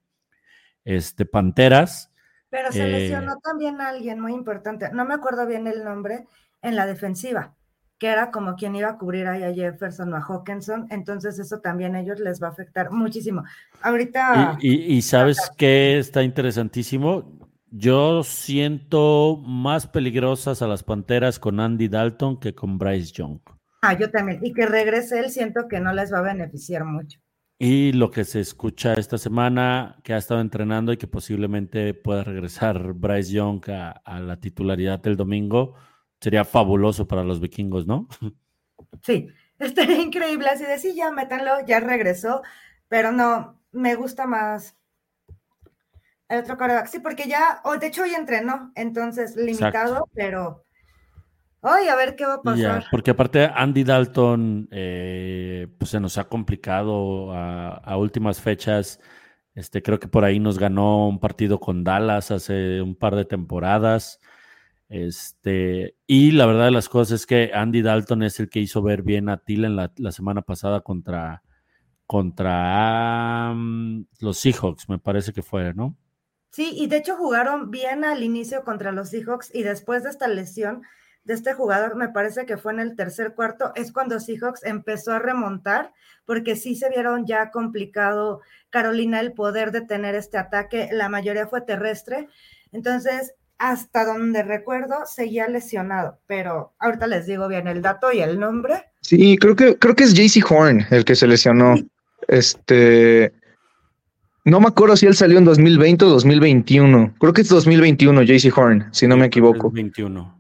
este Panteras. Pero se lesionó eh, también alguien muy importante, no me acuerdo bien el nombre, en la defensiva, que era como quien iba a cubrir ahí a Jefferson o a Hawkinson, entonces eso también a ellos les va a afectar muchísimo. Ahorita... Y, y, y sabes que está interesantísimo, yo siento más peligrosas a las Panteras con Andy Dalton que con Bryce Young. Ah, yo también. Y que regrese él, siento que no les va a beneficiar mucho. Y lo que se escucha esta semana, que ha estado entrenando y que posiblemente pueda regresar Bryce Young a, la titularidad del domingo, sería fabuloso para los vikingos, ¿no? Sí, estaría increíble. Así de sí, ya métanlo, ya regresó, pero no, me gusta más el otro coreback, sí, porque ya, o de hecho hoy entrenó, entonces limitado, pero hoy a ver qué va a pasar. porque aparte Andy Dalton, eh, pues se nos ha complicado a, últimas fechas. Este, creo que por ahí nos ganó un partido con Dallas hace un par de temporadas. Este, y la verdad de las cosas es que Andy Dalton es el que hizo ver bien a Thielen la, la semana pasada contra, contra um, los Seahawks, me parece que fue, ¿no? Sí, y de hecho jugaron bien al inicio contra los Seahawks y después de esta lesión de este jugador, me parece que fue en el tercer cuarto, es cuando Seahawks empezó a remontar, porque sí se vieron ya complicado Carolina el poder de tener este ataque, la mayoría fue terrestre, entonces hasta donde recuerdo seguía lesionado, pero ahorita les digo bien el dato y el nombre. Sí, creo que creo que es JC Horn el que se lesionó. Este no me acuerdo si él salió en 2020 o 2021. Creo que es 2021 JC Horn, si no me equivoco. 21.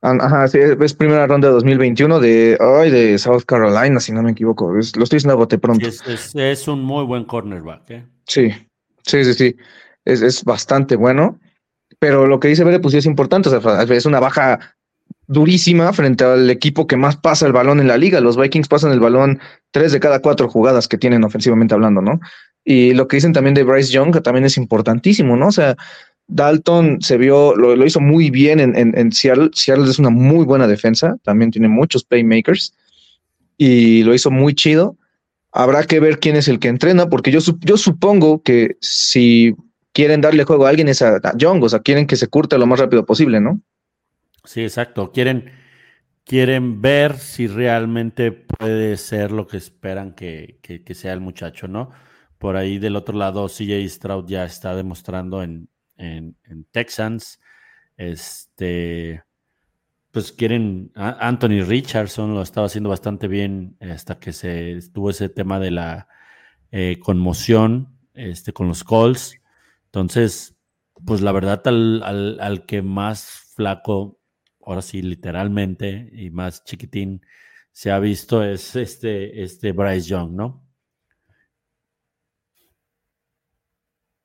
Ajá, sí, es primera ronda de 2021 de, ay, de South Carolina, si no me equivoco. lo estoy diciendo a bote pronto. es, un muy buen cornerback. ¿eh? Sí, sí, sí, sí. Es, es, bastante bueno. Pero lo que dice Bere, pues sí es importante. O sea, es una baja durísima frente al equipo que más pasa el balón en la liga. Los Vikings pasan el balón tres de cada cuatro jugadas que tienen ofensivamente hablando, ¿no? Y lo que dicen también de Bryce Young, también es importantísimo, ¿no? O sea, Dalton se vio, lo, hizo muy bien en, en, Seattle. Seattle es una muy buena defensa, también tiene muchos playmakers y lo hizo muy chido. Habrá que ver quién es el que entrena, porque yo, yo supongo que si quieren darle juego a alguien es a, Young, o sea, quieren que se curte lo más rápido posible, ¿no? Sí, exacto. Quieren, quieren ver si realmente puede ser lo que esperan que, que sea el muchacho, ¿no? Por ahí del otro lado, CJ Stroud ya está demostrando en, en, Texans. Este, pues quieren, Anthony Richardson lo estaba haciendo bastante bien hasta que se estuvo ese tema de la eh, conmoción este, con los Colts. Entonces, pues la verdad al, al, que más flaco, ahora sí, literalmente, y más chiquitín se ha visto es este, este Bryce Young, ¿no?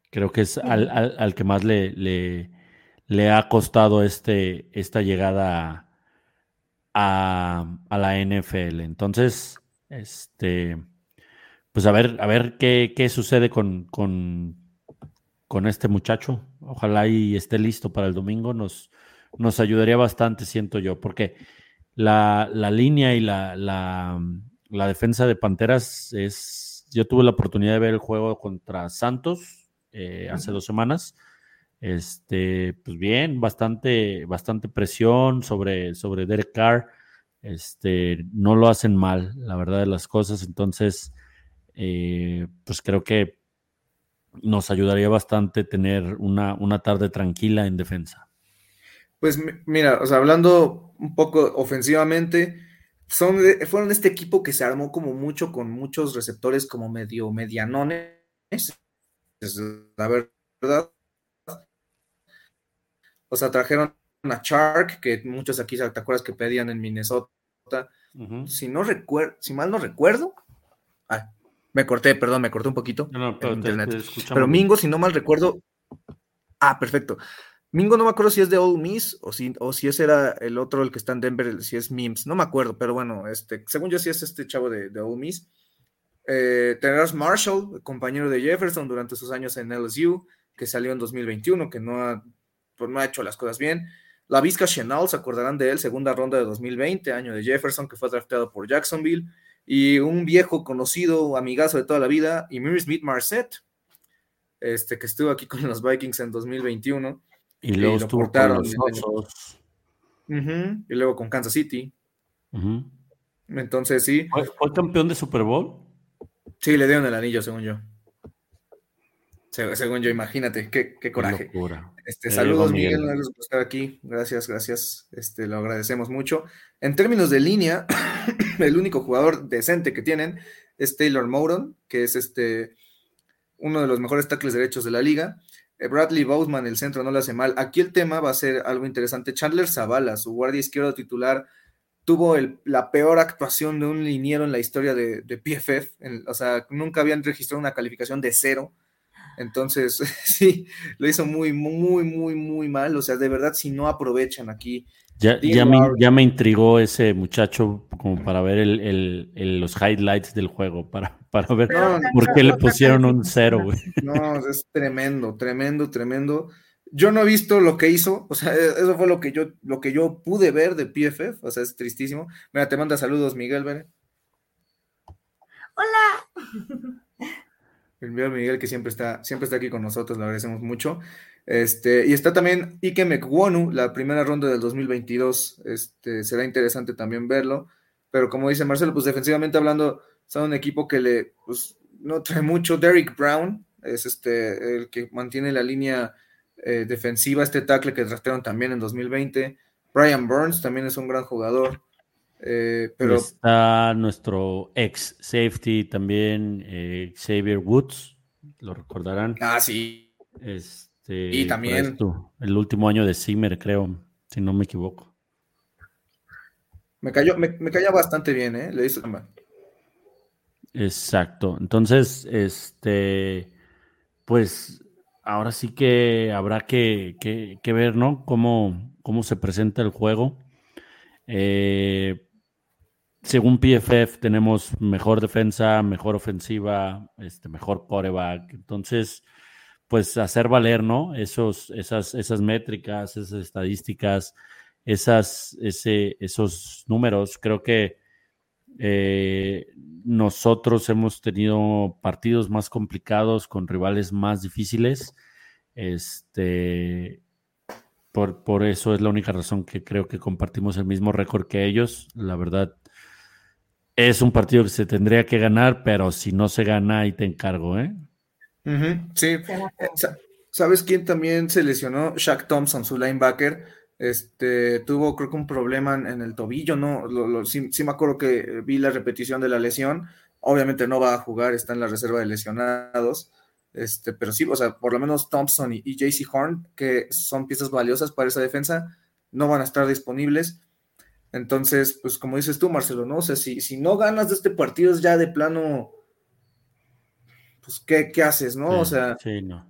Creo que es al, que más le, le, ha costado este, esta llegada a, la NFL. Entonces, este, pues a ver, a ver qué, sucede con, con, este muchacho. Ojalá y esté listo para el domingo. Nos, nos ayudaría bastante, siento yo, porque la, línea y la, la, la defensa de Panteras es. Yo tuve la oportunidad de ver el juego contra Santos eh, hace dos semanas. Este, pues bien, bastante, bastante presión sobre, sobre Derek Carr. Este, no lo hacen mal, la verdad de las cosas. Entonces, eh, pues creo que nos ayudaría bastante tener una, una tarde tranquila en defensa. Pues mira, o sea, hablando un poco ofensivamente, son, fueron este equipo que se armó como mucho con muchos receptores como medio medianones es la verdad. O sea, trajeron a Shark, que muchos aquí te acuerdas que pedían en Minnesota. Si no recuerdo, si mal no recuerdo. Me corté, perdón, me corté un poquito. pero, Mingo, si no mal recuerdo. Ah, perfecto. Mingo no me acuerdo si es de Old Miss o si, o si ese era el otro, el que está en Denver, si es Mims, no me acuerdo, pero bueno, este, según yo sí es este chavo de, de Old Miss. Eh, Marshall, compañero de Jefferson durante sus años en LSU, que salió en 2021, que no ha, pues no ha hecho las cosas bien. La Vizca Chenal, se acordarán de él, segunda ronda de 2020, año de Jefferson, que fue drafteado por Jacksonville. Y un viejo conocido, amigazo de toda la vida, Emir Smith Marset, este, que estuvo aquí con los Vikings en 2021. Y luego estuvo con los Y luego con Kansas City. Entonces, sí. ¿Fue campeón de Super Bowl? Sí, le dieron el anillo, según yo. Según yo, imagínate, qué, coraje. este, saludos, Miguel, gracias por estar aquí. Gracias, gracias. Este, lo agradecemos mucho. En términos de línea, el único jugador decente que tienen es Taylor Moron, que es este uno de los mejores tackles derechos de la liga. Eh, Bradley Boseman, el centro, no le hace mal. Aquí el tema va a ser algo interesante. Chandler Zavala, su guardia izquierdo titular, tuvo la peor actuación de un liniero en la historia de, PFF. o sea, nunca habían registrado una calificación de cero. Entonces, sí, lo hizo muy, muy, muy, muy mal. O sea, de verdad, si no aprovechan aquí. Ya, ya, me, ya me, intrigó ese muchacho como para ver los highlights del juego, para, para ver por qué le pusieron un cero, No, es tremendo, tremendo, tremendo. yo no he visto lo que hizo, o sea, e, eso fue lo que yo, lo que yo pude ver de PFF, o sea, es tristísimo. Mira, te manda saludos, Miguel, ¿vale? Hola. El Miguel que siempre está, siempre está aquí con nosotros, le agradecemos mucho. Este, y está también Ike Mekwonu, la primera ronda del 2022. Este, será interesante también verlo. Pero como dice Marcelo, pues defensivamente hablando, son un equipo que le pues, no trae mucho. Derrick Brown es este, el que mantiene la línea eh, defensiva, este tackle que trataron también en 2020. Brian Burns también es un gran jugador. Eh, pero... Está nuestro ex safety también, eh, Xavier Woods, lo recordarán. Ah, sí. Este, y también. el último año de Zimmer, creo, si no me equivoco. Me cayó, me, bastante bien, ¿eh? Le hizo Exacto. Entonces, este, pues ahora sí que habrá que, ver, ¿no? Cómo, cómo se presenta el juego. Eh, según PFF tenemos mejor defensa, mejor ofensiva, este, mejor quarterback. Entonces, pues hacer valer, ¿no? Esos, esas, esas métricas, esas estadísticas, esas, ese, esos números. Creo que eh, nosotros hemos tenido partidos más complicados con rivales más difíciles. Este, por, por eso es la única razón que creo que compartimos el mismo récord que ellos. La verdad, es un partido que se tendría que ganar, pero si no se gana, ahí te encargo, ¿eh? sí. Eh, ¿Sabes quién también se lesionó? Shaq Thompson, su linebacker. Este, tuvo creo que un problema en, el tobillo, ¿no? Lo, sí, me acuerdo que vi la repetición de la lesión. Obviamente no va a jugar, está en la reserva de lesionados. Este, pero sí, o sea, por lo menos Thompson y, y JC Horn, que son piezas valiosas para esa defensa, no van a estar disponibles. Entonces, pues como dices tú, Marcelo, ¿no? O sea, si, si no ganas de este partido es ya de plano, pues, ¿qué, haces, no? o sea, sí, no.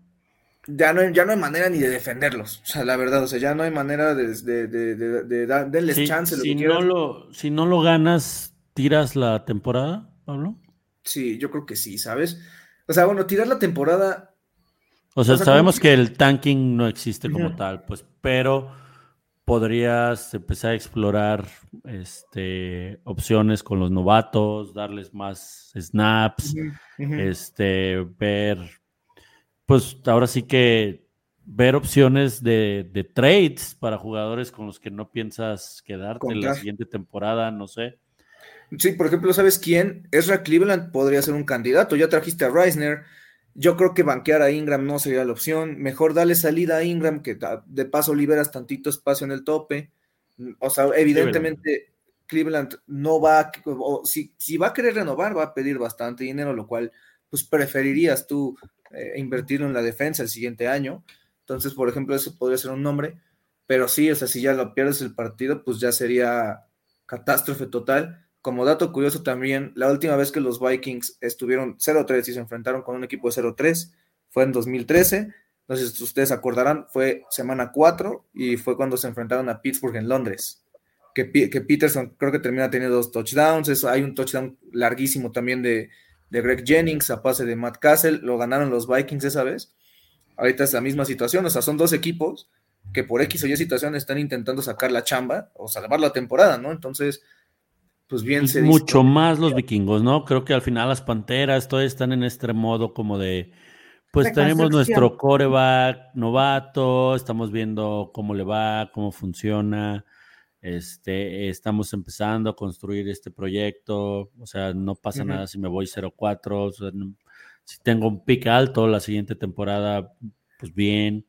Ya no, ya no hay manera ni de defenderlos, o sea, la verdad, o sea, ya no hay manera de, de, darles chance. si, no lo, si no lo ganas, ¿tiras la temporada, Pablo? Sí, yo creo que sí, ¿sabes? O sea, bueno, tirar la temporada. O sea, sabemos que el tanking no existe como tal, pues, pero podrías empezar a explorar este, opciones con los novatos, darles más snaps, este, ver, pues ahora sí que ver opciones de, trades para jugadores con los que no piensas quedarte en la siguiente temporada, no sé. Sí, por ejemplo, ¿sabes quién? Ezra Cleveland podría ser un candidato. Ya trajiste a Reisner, yo creo que banquear a Ingram no sería la opción. Mejor darle salida a Ingram, que de paso liberas tantito espacio en el tope. O sea, evidentemente Cleveland no va, o si, si, va a querer renovar, va a pedir bastante dinero, lo cual pues preferirías tú eh, invertirlo en la defensa el siguiente año. Entonces, por ejemplo, eso podría ser un nombre. Pero sí, o sea, si ya lo pierdes el partido, pues ya sería catástrofe total. Como dato curioso también, la última vez que los Vikings estuvieron 0-3 y se enfrentaron con un equipo de 0-3 fue en 2013. Entonces, ustedes acordarán, fue semana 4 y fue cuando se enfrentaron a Pittsburgh en Londres. Que, que Peterson creo que termina teniendo dos touchdowns. Eso, hay un touchdown larguísimo también de, de Greg Jennings a pase de Matt Castle. Lo ganaron los Vikings esa vez. Ahorita es la misma situación. O sea, son dos equipos que por X o Y situación están intentando sacar la chamba o salvar la temporada, ¿no? Entonces, pues bien se Mucho más los vikingos, ¿no? Creo que al final las panteras todas están en este modo como de, pues tenemos nuestro coreback novato, estamos viendo cómo le va, cómo funciona, este, estamos empezando a construir este proyecto, o sea, no pasa nada si me voy 0-4, si tengo un pick alto la siguiente temporada, pues bien.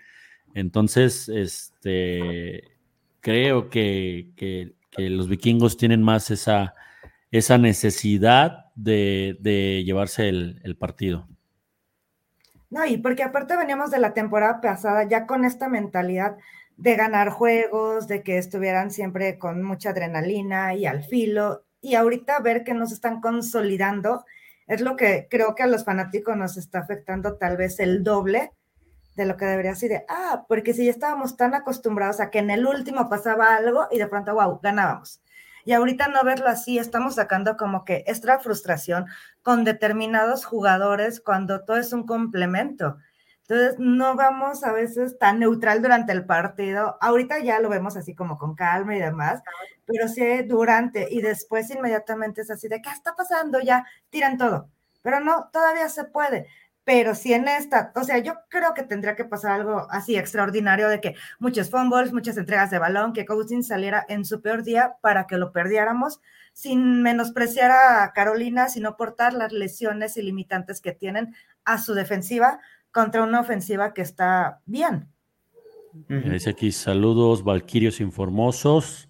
Entonces, este, creo que, que que los vikingos tienen más esa, esa necesidad de, llevarse el, partido. No, y porque aparte veníamos de la temporada pasada ya con esta mentalidad de ganar juegos, de que estuvieran siempre con mucha adrenalina y al filo, y ahorita ver que nos están consolidando es lo que creo que a los fanáticos nos está afectando tal vez el doble de lo que debería ser de, ah, porque si ya estábamos tan acostumbrados a que en el último pasaba algo y de pronto, wow, ganábamos. Y ahorita no verlo así, estamos sacando como que esta frustración con determinados jugadores cuando todo es un complemento. Entonces, no vamos a veces tan neutral durante el partido. Ahorita ya lo vemos así como con calma y demás, pero sí durante y después inmediatamente es así de, ¿qué está pasando? Ya tiran todo. Pero no, todavía se puede. Pero si en esta, o sea, yo creo que tendría que pasar algo así extraordinario de que muchos fumbles, muchas entregas de balón, que Cousins saliera en su peor día para que lo perdiéramos, sin menospreciar a Carolina, sino portar las lesiones y limitantes que tienen a su defensiva contra una ofensiva que está bien. Dice aquí, saludos, Valquirios Informosos.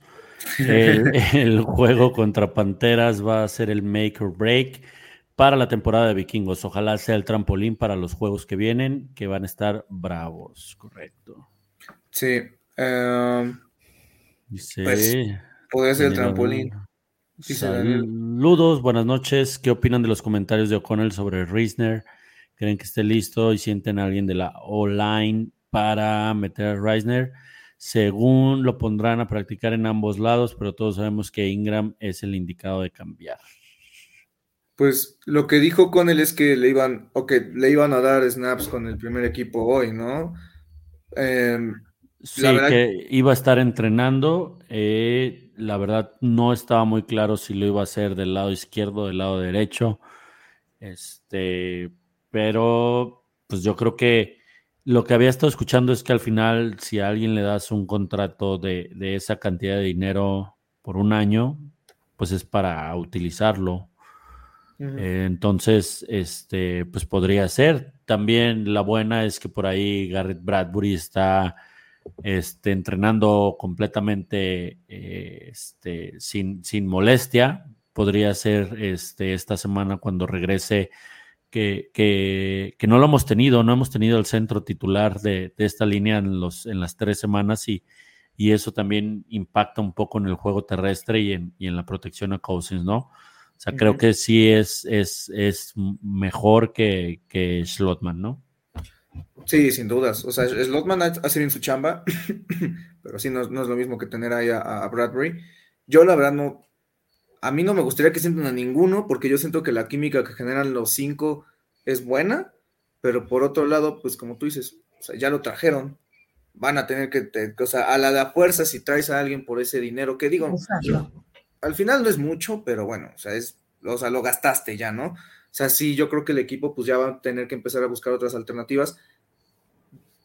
El, el, juego contra Panteras va a ser el make or break para la temporada de Vikingos. Ojalá sea el trampolín para los juegos que vienen, que van a estar bravos, correcto. Sí. Em, Dice, pues, puede ser el trampolín. Saludos, buenas noches. ¿Qué opinan de los comentarios de O'Connell sobre Reisner? ¿Creen que esté listo y sienten a alguien de la online para meter a Reisner? Según lo pondrán a practicar en ambos lados, pero todos sabemos que Ingram es el indicado de cambiar. Pues lo que dijo con él es que le iban, o que le iban a dar snaps con el primer equipo hoy, ¿no? Em, sí, que iba a estar entrenando. Eh, la verdad no estaba muy claro si lo iba a hacer del lado izquierdo, o del lado derecho. Este, pero pues yo creo que lo que había estado escuchando es que al final, si a alguien le das un contrato de, de esa cantidad de dinero por un año, pues es para utilizarlo eh, entonces, este, pues podría ser. También la buena es que por ahí Garrett Bradbury está este, entrenando completamente eh, este, sin, sin molestia. Podría ser este, esta semana cuando regrese, que, que, que, no lo hemos tenido, no hemos tenido el centro titular de, de esta línea en, los, en las tres semanas y, y, eso también impacta un poco en el juego terrestre y en, y en la protección a Cousins, ¿no? O sea, creo que sí es, es, es mejor que, que Slotman, ¿no? Sí, sin dudas. O sea, Slotman hace bien su chamba, pero sí no, es lo mismo que tener ahí a, Bradbury. Yo, la verdad, no. A mí no me gustaría que sientan a ninguno, porque yo siento que la química que generan los cinco es buena, pero por otro lado, pues como tú dices, o sea, ya lo trajeron. Van a tener que, o sea, a la de fuerza si traes a alguien por ese dinero, que digo, al final no es mucho, pero bueno, o sea, es, o sea, lo gastaste ya, ¿no? O sea, sí, yo creo que el equipo pues ya va a tener que empezar a buscar otras alternativas.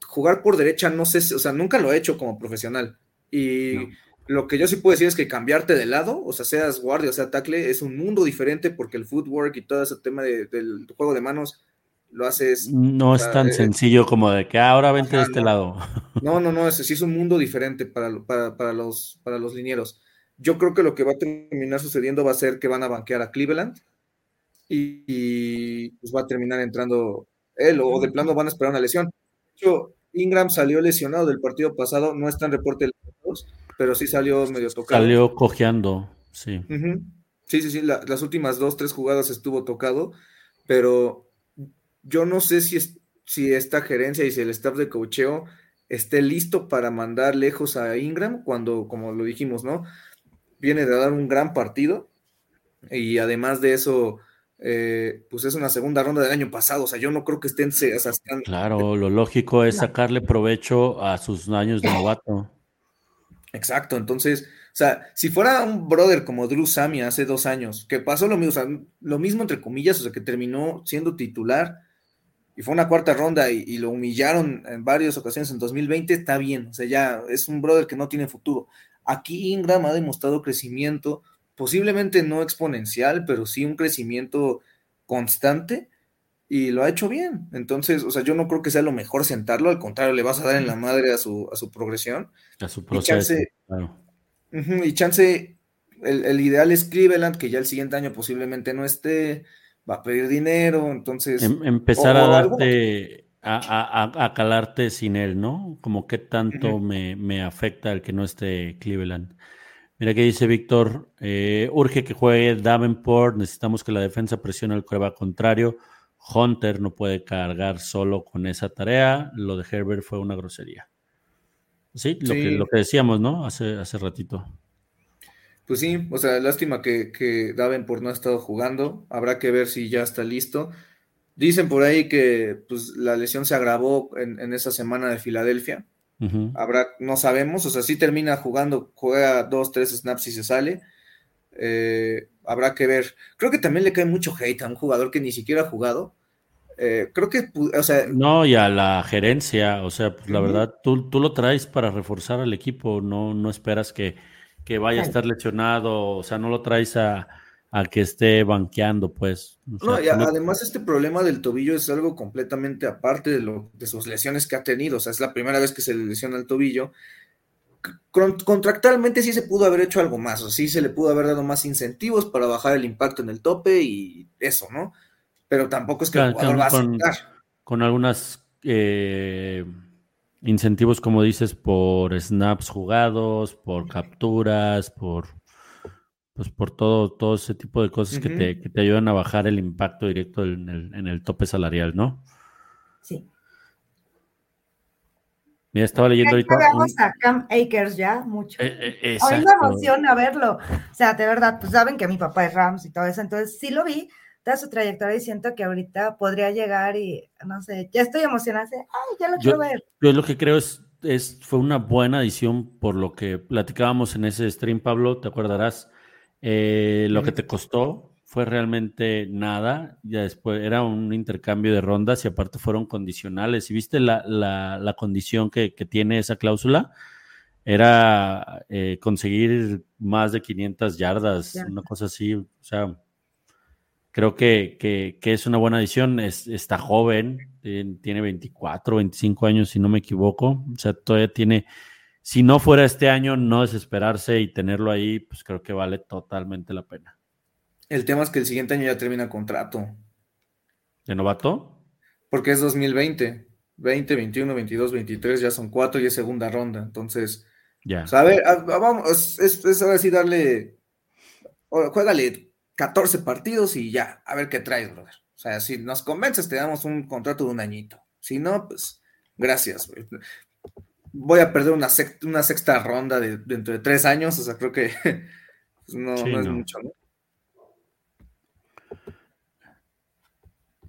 Jugar por derecha, no sé, o sea, nunca lo he hecho como profesional. Y lo que yo sí puedo decir es que cambiarte de lado, o sea, seas guardia o sea tackle, es un mundo diferente porque el footwork y todo ese tema del juego de manos lo haces. No es tan eh, sencillo como de que ah, ahora vente de este lado. No, no, no, ese sí es un mundo diferente para, para, para, los, para los linieros. Yo creo que lo que va a terminar sucediendo va a ser que van a banquear a Cleveland y, pues va a terminar entrando él o de plano van a esperar una lesión. De hecho, Ingram salió lesionado del partido pasado, no está en reporte de los pero sí salió medio tocado. Salió cojeando, sí. Sí, sí, sí, las últimas dos, tres jugadas estuvo tocado, pero yo no sé si, es, si esta gerencia y si el staff de cocheo esté listo para mandar lejos a Ingram cuando, como lo dijimos, ¿no? Viene de dar un gran partido y además de eso, eh, pues es una segunda ronda del año pasado, o sea, yo no creo que estén... claro, lo lógico es sacarle provecho a sus años de novato. Exacto, entonces, o sea, si fuera un brother como Drew Sammy hace dos años, que pasó lo mismo, o sea, lo mismo entre comillas, o sea, que terminó siendo titular y fue una cuarta ronda y, y, lo humillaron en varias ocasiones en 2020, está bien, o sea, ya es un brother que no tiene futuro. Aquí Ingram ha demostrado crecimiento, posiblemente no exponencial, pero sí un crecimiento constante y lo ha hecho bien. Entonces, o sea, yo no creo que sea lo mejor sentarlo, al contrario, le vas a dar en la madre a su, a su progresión. A su proceso. Y chance, el, ideal es Cleveland, que ya el siguiente año posiblemente no esté, va a pedir dinero, entonces... Em, empezar a darte a, calarte sin él, ¿no? Como qué tanto me, afecta el que no esté Cleveland. Mira que dice Víctor, eh, urge que juegue Davenport, necesitamos que la defensa presione al prueba contrario. Hunter no puede cargar solo con esa tarea. Lo de Herbert fue una grosería. Sí, lo, Que, lo que decíamos, ¿no? Hace, hace ratito. Pues sí, o sea, lástima que, que Davenport no ha estado jugando. Habrá que ver si ya está listo Dicen por ahí que pues, la lesión se agravó en, esa semana de Filadelfia. Habrá, no sabemos, o sea, si termina jugando, juega dos, tres snaps y se sale. Eh, habrá que ver. Creo que también le cae mucho hate a un jugador que ni siquiera ha jugado. Eh, creo que, o sea. No, y a la gerencia, o sea, pues la verdad, tú, tú, lo traes para reforzar al equipo, no, no esperas que, que vaya a estar lesionado, o sea, no lo traes a, al que esté banqueando, pues. no, y además este problema del tobillo es algo completamente aparte de, lo, de sus lesiones que ha tenido. O sea, es la primera vez que se le lesiona el tobillo. Contractualmente sí se pudo haber hecho algo más, o sí se le pudo haber dado más incentivos para bajar el impacto en el tope y eso, ¿no? Pero tampoco es que el jugador va a con, con algunas eh, incentivos, como dices, por snaps jugados, por capturas, por pues por todo, todo ese tipo de cosas que, te, que, te, ayudan a bajar el impacto directo en el, en el tope salarial, ¿no? Sí. Mira, estaba leyendo ahorita. Veamos a Cam Akers ya mucho. Eh, eh, Hoy me emociona verlo. O sea, de verdad, pues saben que mi papá es Rams y todo eso, entonces sí lo vi, toda su trayectoria y siento que ahorita podría llegar y no sé, ya estoy emocionada. Ay, ya lo quiero ver. Yo lo que creo es, es, fue una buena adición por lo que platicábamos en ese stream, Pablo, te acordarás eh, lo que te costó fue realmente nada. Ya después era un intercambio de rondas y aparte fueron condicionales. ¿Y viste la, la, condición que, tiene esa cláusula? Era eh, conseguir más de 500 yardas, una cosa así. O sea, creo que, que, es una buena adición. Es, está joven, tiene 24, 25 años, si no me equivoco. O sea, todavía tiene si no fuera este año, no desesperarse y tenerlo ahí, pues creo que vale totalmente la pena. El tema es que el siguiente año ya termina contrato. ¿De novato? Porque es 2020. 20, 21, 22, 23, ya son cuatro y es segunda ronda. Entonces, ya. a ver, vamos, es, es, ahora sí darle, juégale 14 partidos y ya, a ver qué traes, brother. O sea, si nos convences, te damos un contrato de un añito. Si no, pues, gracias, voy a perder una, una sexta ronda de, dentro de tres años, o sea, creo que pues, no, es mucho, ¿no?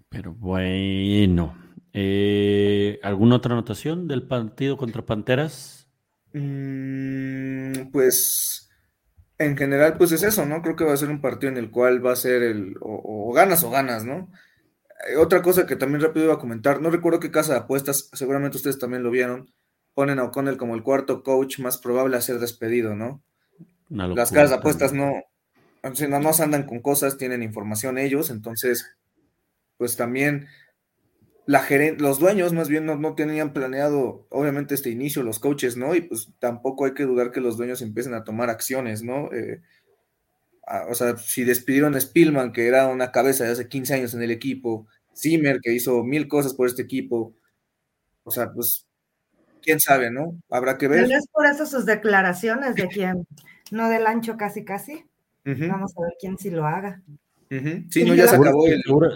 Pero bueno, eh, ¿alguna otra anotación del partido contra Panteras? Mm, pues en general, pues es eso, ¿no? Creo que va a ser un partido en el cual va a ser el o, ganas o ganas, ¿no? Eh, otra cosa que también rápido iba a comentar, no recuerdo qué casa de apuestas, seguramente ustedes también lo vieron, ponen a O'Connell como el cuarto coach más probable a ser despedido, ¿no? Las casas de apuestas no, no, no andan con cosas, tienen información ellos, entonces, pues también la los dueños más bien no, tenían planeado, obviamente, este inicio, los coaches, ¿no? Y pues tampoco hay que dudar que los dueños empiecen a tomar acciones, ¿no? Eh, o sea, si despidieron a Spielman, que era una cabeza de hace 15 años en el equipo, Zimmer, que hizo mil cosas por este equipo, o sea, pues quién sabe, ¿no? Habrá que ver. No es por eso sus declaraciones de quién, no del ancho casi casi. Vamos a ver quién sí lo haga. Sí, no, ya se acabó.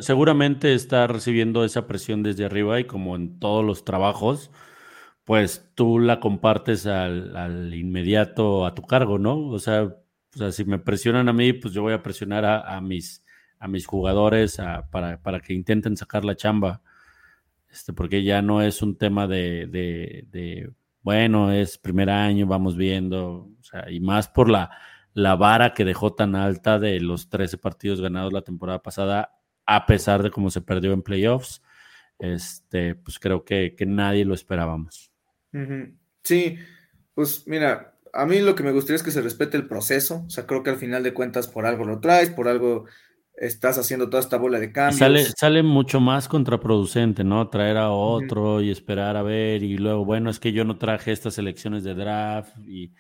seguramente está recibiendo esa presión desde arriba y como en todos los trabajos, pues tú la compartes al, inmediato a tu cargo, ¿no? O sea, o sea, si me presionan a mí, pues yo voy a presionar a, mis, a mis jugadores para, para que intenten sacar la chamba este, porque ya no es un tema de, bueno, es primer año, vamos viendo, o sea, y más por la, la vara que dejó tan alta de los 13 partidos ganados la temporada pasada, a pesar de cómo se perdió en playoffs, este, pues creo que, nadie lo esperábamos. Sí, pues mira, a mí lo que me gustaría es que se respete el proceso, o sea, creo que al final de cuentas por algo lo traes, por algo estás haciendo toda esta bola de cambios. Sale, sale mucho más contraproducente, ¿no? Traer a otro y esperar a ver y luego, bueno, es que yo no traje estas elecciones de draft y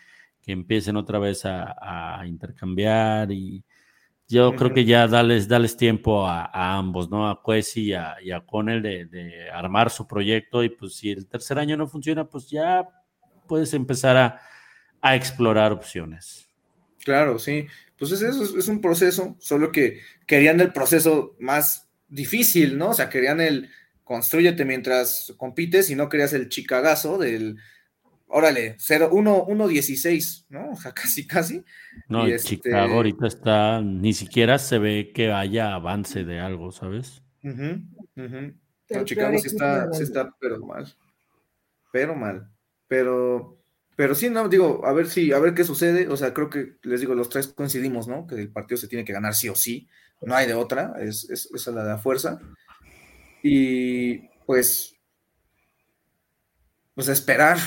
que empiecen otra vez a, intercambiar y yo creo que ya dales, dales tiempo a, ambos, ¿no? A Quesi y a, y a Connell de, de, armar su proyecto y pues si el tercer año no funciona, pues ya puedes empezar a, a explorar opciones. Claro, sí. Pues es eso, es un proceso, solo que querían el proceso más difícil, ¿no? O sea, querían el construyete mientras compites y no querías el chicagazo del, órale, 0, 1, 1, 16, ¿no? O sea, casi, casi. No, y este Chicago ahorita está, ni siquiera se ve que haya avance de algo, ¿sabes? Chicago sí está, sí está, pero mal. Pero mal. Pero, pero sí, no, digo, a ver si, a ver qué sucede. O sea, creo que les digo, los tres coincidimos, ¿no? Que el partido se tiene que ganar sí o sí. No hay de otra, es, es, es la de la fuerza. Y pues, pues a esperar,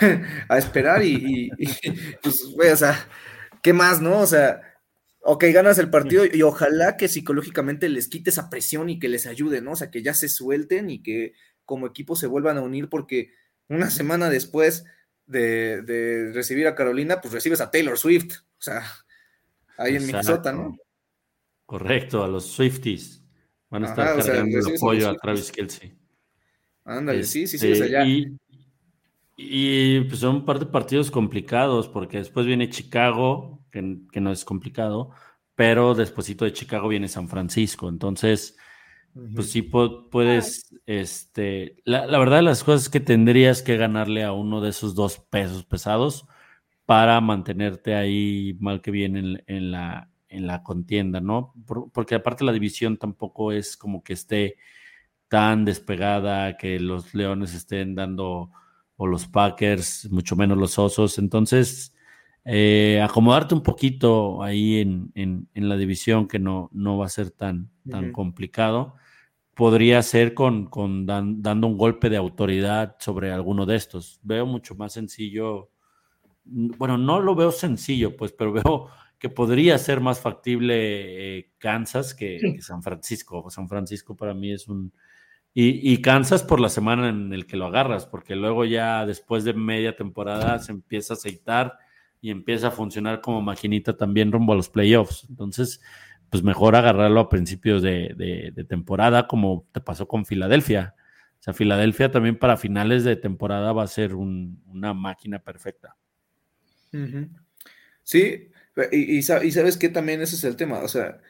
a esperar y, y, pues, o sea, ¿qué más, no? O sea, ok, ganas el partido y ojalá que psicológicamente les quite esa presión y que les ayude, ¿no? O sea, que ya se suelten y que como equipo se vuelvan a unir porque una semana después de, recibir a Carolina, pues recibes a Taylor Swift, o sea, ahí en Minnesota, ¿no? Correcto, a los Swifties. Van a estar cargando el apoyo a Travis Kelsey. Ándale, sí, sí, sí, o sea, ya. Y, y, pues son un par de partidos complicados, porque después viene Chicago, que, no es complicado, pero despuesito de Chicago viene San Francisco. Entonces, pues sí puedes, este, la, la, verdad las cosas es que tendrías que ganarle a uno de esos dos pesos pesados para mantenerte ahí mal que bien en, la, en la contienda, ¿no? porque aparte la división tampoco es como que esté tan despegada, que los Leones estén dando, o los Packers, mucho menos los Osos. Entonces, eh, acomodarte un poquito ahí en, en, la división, que no, no va a ser tan, tan complicado, podría ser con, con dando un golpe de autoridad sobre alguno de estos. Veo mucho más sencillo, bueno, no lo veo sencillo, pues, pero veo que podría ser más factible eh, Kansas que, San Francisco. San Francisco para mí es un... Y, y, Kansas por la semana en el que lo agarras, porque luego ya después de media temporada se empieza a aceitar y empieza a funcionar como maquinita también rumbo a los playoffs. Entonces, pues mejor agarrarlo a principios de, temporada, como te pasó con Filadelfia. O sea, Filadelfia también para finales de temporada va a ser una máquina perfecta. Sí, y, sabes que también ese es el tema. O sea,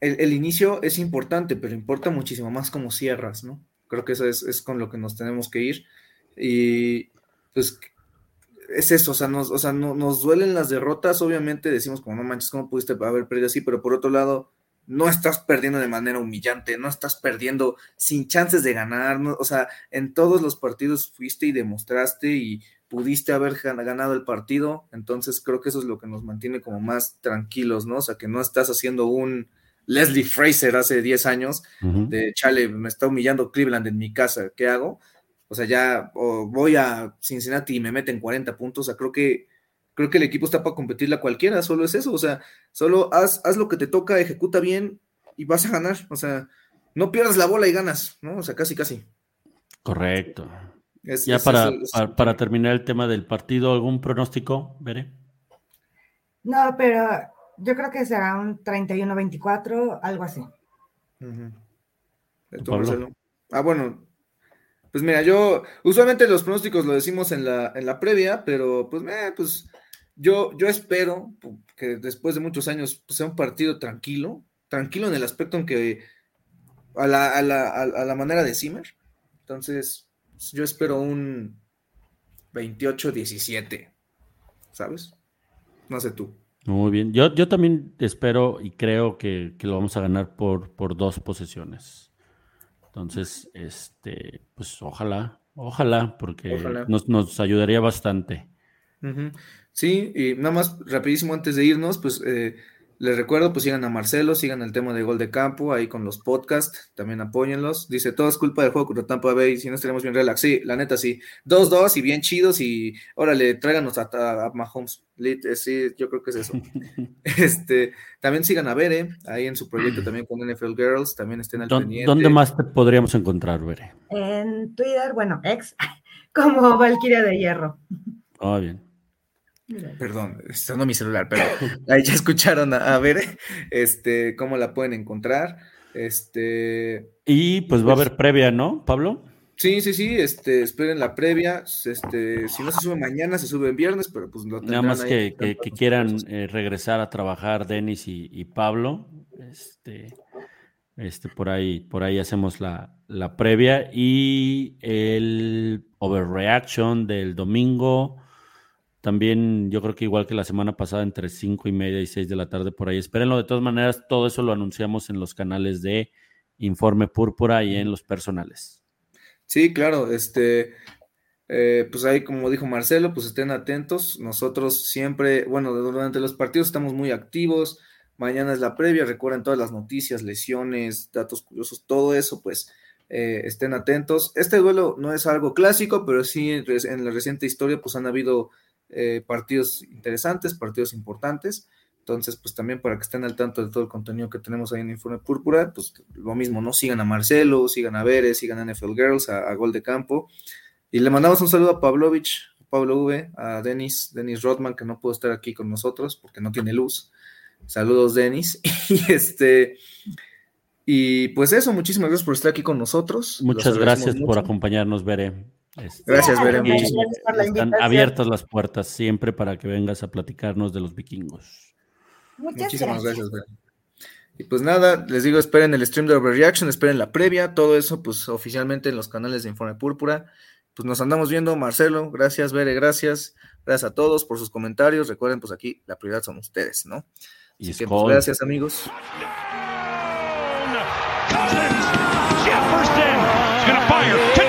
el, inicio es importante, pero importa muchísimo más como cierras, ¿no? Creo que eso es, es con lo que nos tenemos que ir. Y pues es eso, o sea, nos, o sea no, nos duelen las derrotas, obviamente decimos como no manches, ¿cómo pudiste haber perdido así? Pero por otro lado, no estás perdiendo de manera humillante, no estás perdiendo sin chances de ganar, o sea, en todos los partidos fuiste y demostraste y pudiste haber ganado el partido, entonces creo que eso es lo que nos mantiene como más tranquilos, ¿no? O sea, que no estás haciendo un Leslie Fraser hace 10 años de, chale, me está humillando Cleveland en mi casa, ¿qué hago? O sea, ya voy a Cincinnati y me meten 40 puntos. O sea, creo que, creo que el equipo está para competirle a cualquiera, solo es eso. O sea, solo haz, haz lo que te toca, ejecuta bien y vas a ganar. O sea, no pierdas la bola y ganas, ¿no? O sea, casi, casi. Correcto. ya para, para, terminar el tema del partido, ¿algún pronóstico, Veré? No, pero yo creo que será un 31-24, algo así. Ah, bueno, pues mira, yo, usualmente los pronósticos lo decimos en la, en la previa, pero pues, eh, pues yo, yo espero que después de muchos años pues, sea un partido tranquilo, tranquilo en el aspecto en que a la, a la, a la manera de Zimmer. Entonces, yo espero un 28-17, ¿sabes? No sé tú. Muy bien. Yo, yo también espero y creo que, que lo vamos a ganar por, por dos posesiones. Entonces, este, pues ojalá, ojalá, porque Nos, nos, ayudaría bastante. Sí, y nada más rapidísimo antes de irnos, pues eh, les recuerdo, pues sigan a Marcelo, sigan el tema de gol de campo ahí con los podcasts, también apóyenlos. Dice, todo es culpa del juego contra Tampa Bay, si no estaremos bien relax. Sí, la neta sí. Dos, dos y bien chidos y órale, tráiganos a, a, Mahomes. Eh, sí, yo creo que es eso. este, también sigan a Bere, ahí en su proyecto también con NFL Girls, también estén al pendiente. ¿Dónde más te podríamos encontrar, Bere? En Twitter, bueno, ex, como Valkyria de Hierro. Ah, bien. Perdón, no mi celular, pero ahí ya escucharon a, ver este, cómo la pueden encontrar. Este. Y pues, va a pues haber previa, ¿no, Pablo? Sí, sí, sí, este, esperen la previa. Este, si no se sube mañana, se sube en viernes, pero pues lo Nada más que, quieran eh, regresar a trabajar Denis y, Pablo. Este, este, por ahí, por ahí hacemos la, la previa. Y el overreaction del domingo también yo creo que igual que la semana pasada, entre cinco y media y seis de la tarde por ahí. Espérenlo. De todas maneras, todo eso lo anunciamos en los canales de Informe Púrpura y en los personales. Sí, claro, este, eh, pues ahí como dijo Marcelo, pues estén atentos. Nosotros siempre, bueno, durante los partidos estamos muy activos. Mañana es la previa, recuerden todas las noticias, lesiones, datos curiosos, todo eso, pues eh, estén atentos. Este duelo no es algo clásico, pero sí en la reciente historia pues han habido eh, partidos interesantes, partidos importantes. Entonces, pues también para que estén al tanto de todo el contenido que tenemos ahí en Informe Púrpura, pues lo mismo, ¿no? Sigan a Marcelo, sigan a Veres, sigan a NFL Girls, a, Gol de Campo. Y le mandamos un saludo a Pavlovich, a Pablo V, a Denis, Denis Rodman, que no pudo estar aquí con nosotros porque no tiene luz. Saludos, Denis. y este, y pues eso, muchísimas gracias por estar aquí con nosotros. Muchas gracias por acompañarnos, Bere. Este, gracias, Bere. Están abiertas las puertas siempre para que vengas a platicarnos de los vikingos. Muchísimas gracias, Bere. Y pues nada, les digo, esperen el stream de Overreaction, esperen la previa, todo eso pues oficialmente en los canales de Informe Púrpura. Pues nos andamos viendo, Marcelo, gracias, Bere, gracias. Gracias a todos por sus comentarios. Recuerden, pues aquí la prioridad son ustedes, ¿no? Y Así que, pues, gracias, amigos. Jefferson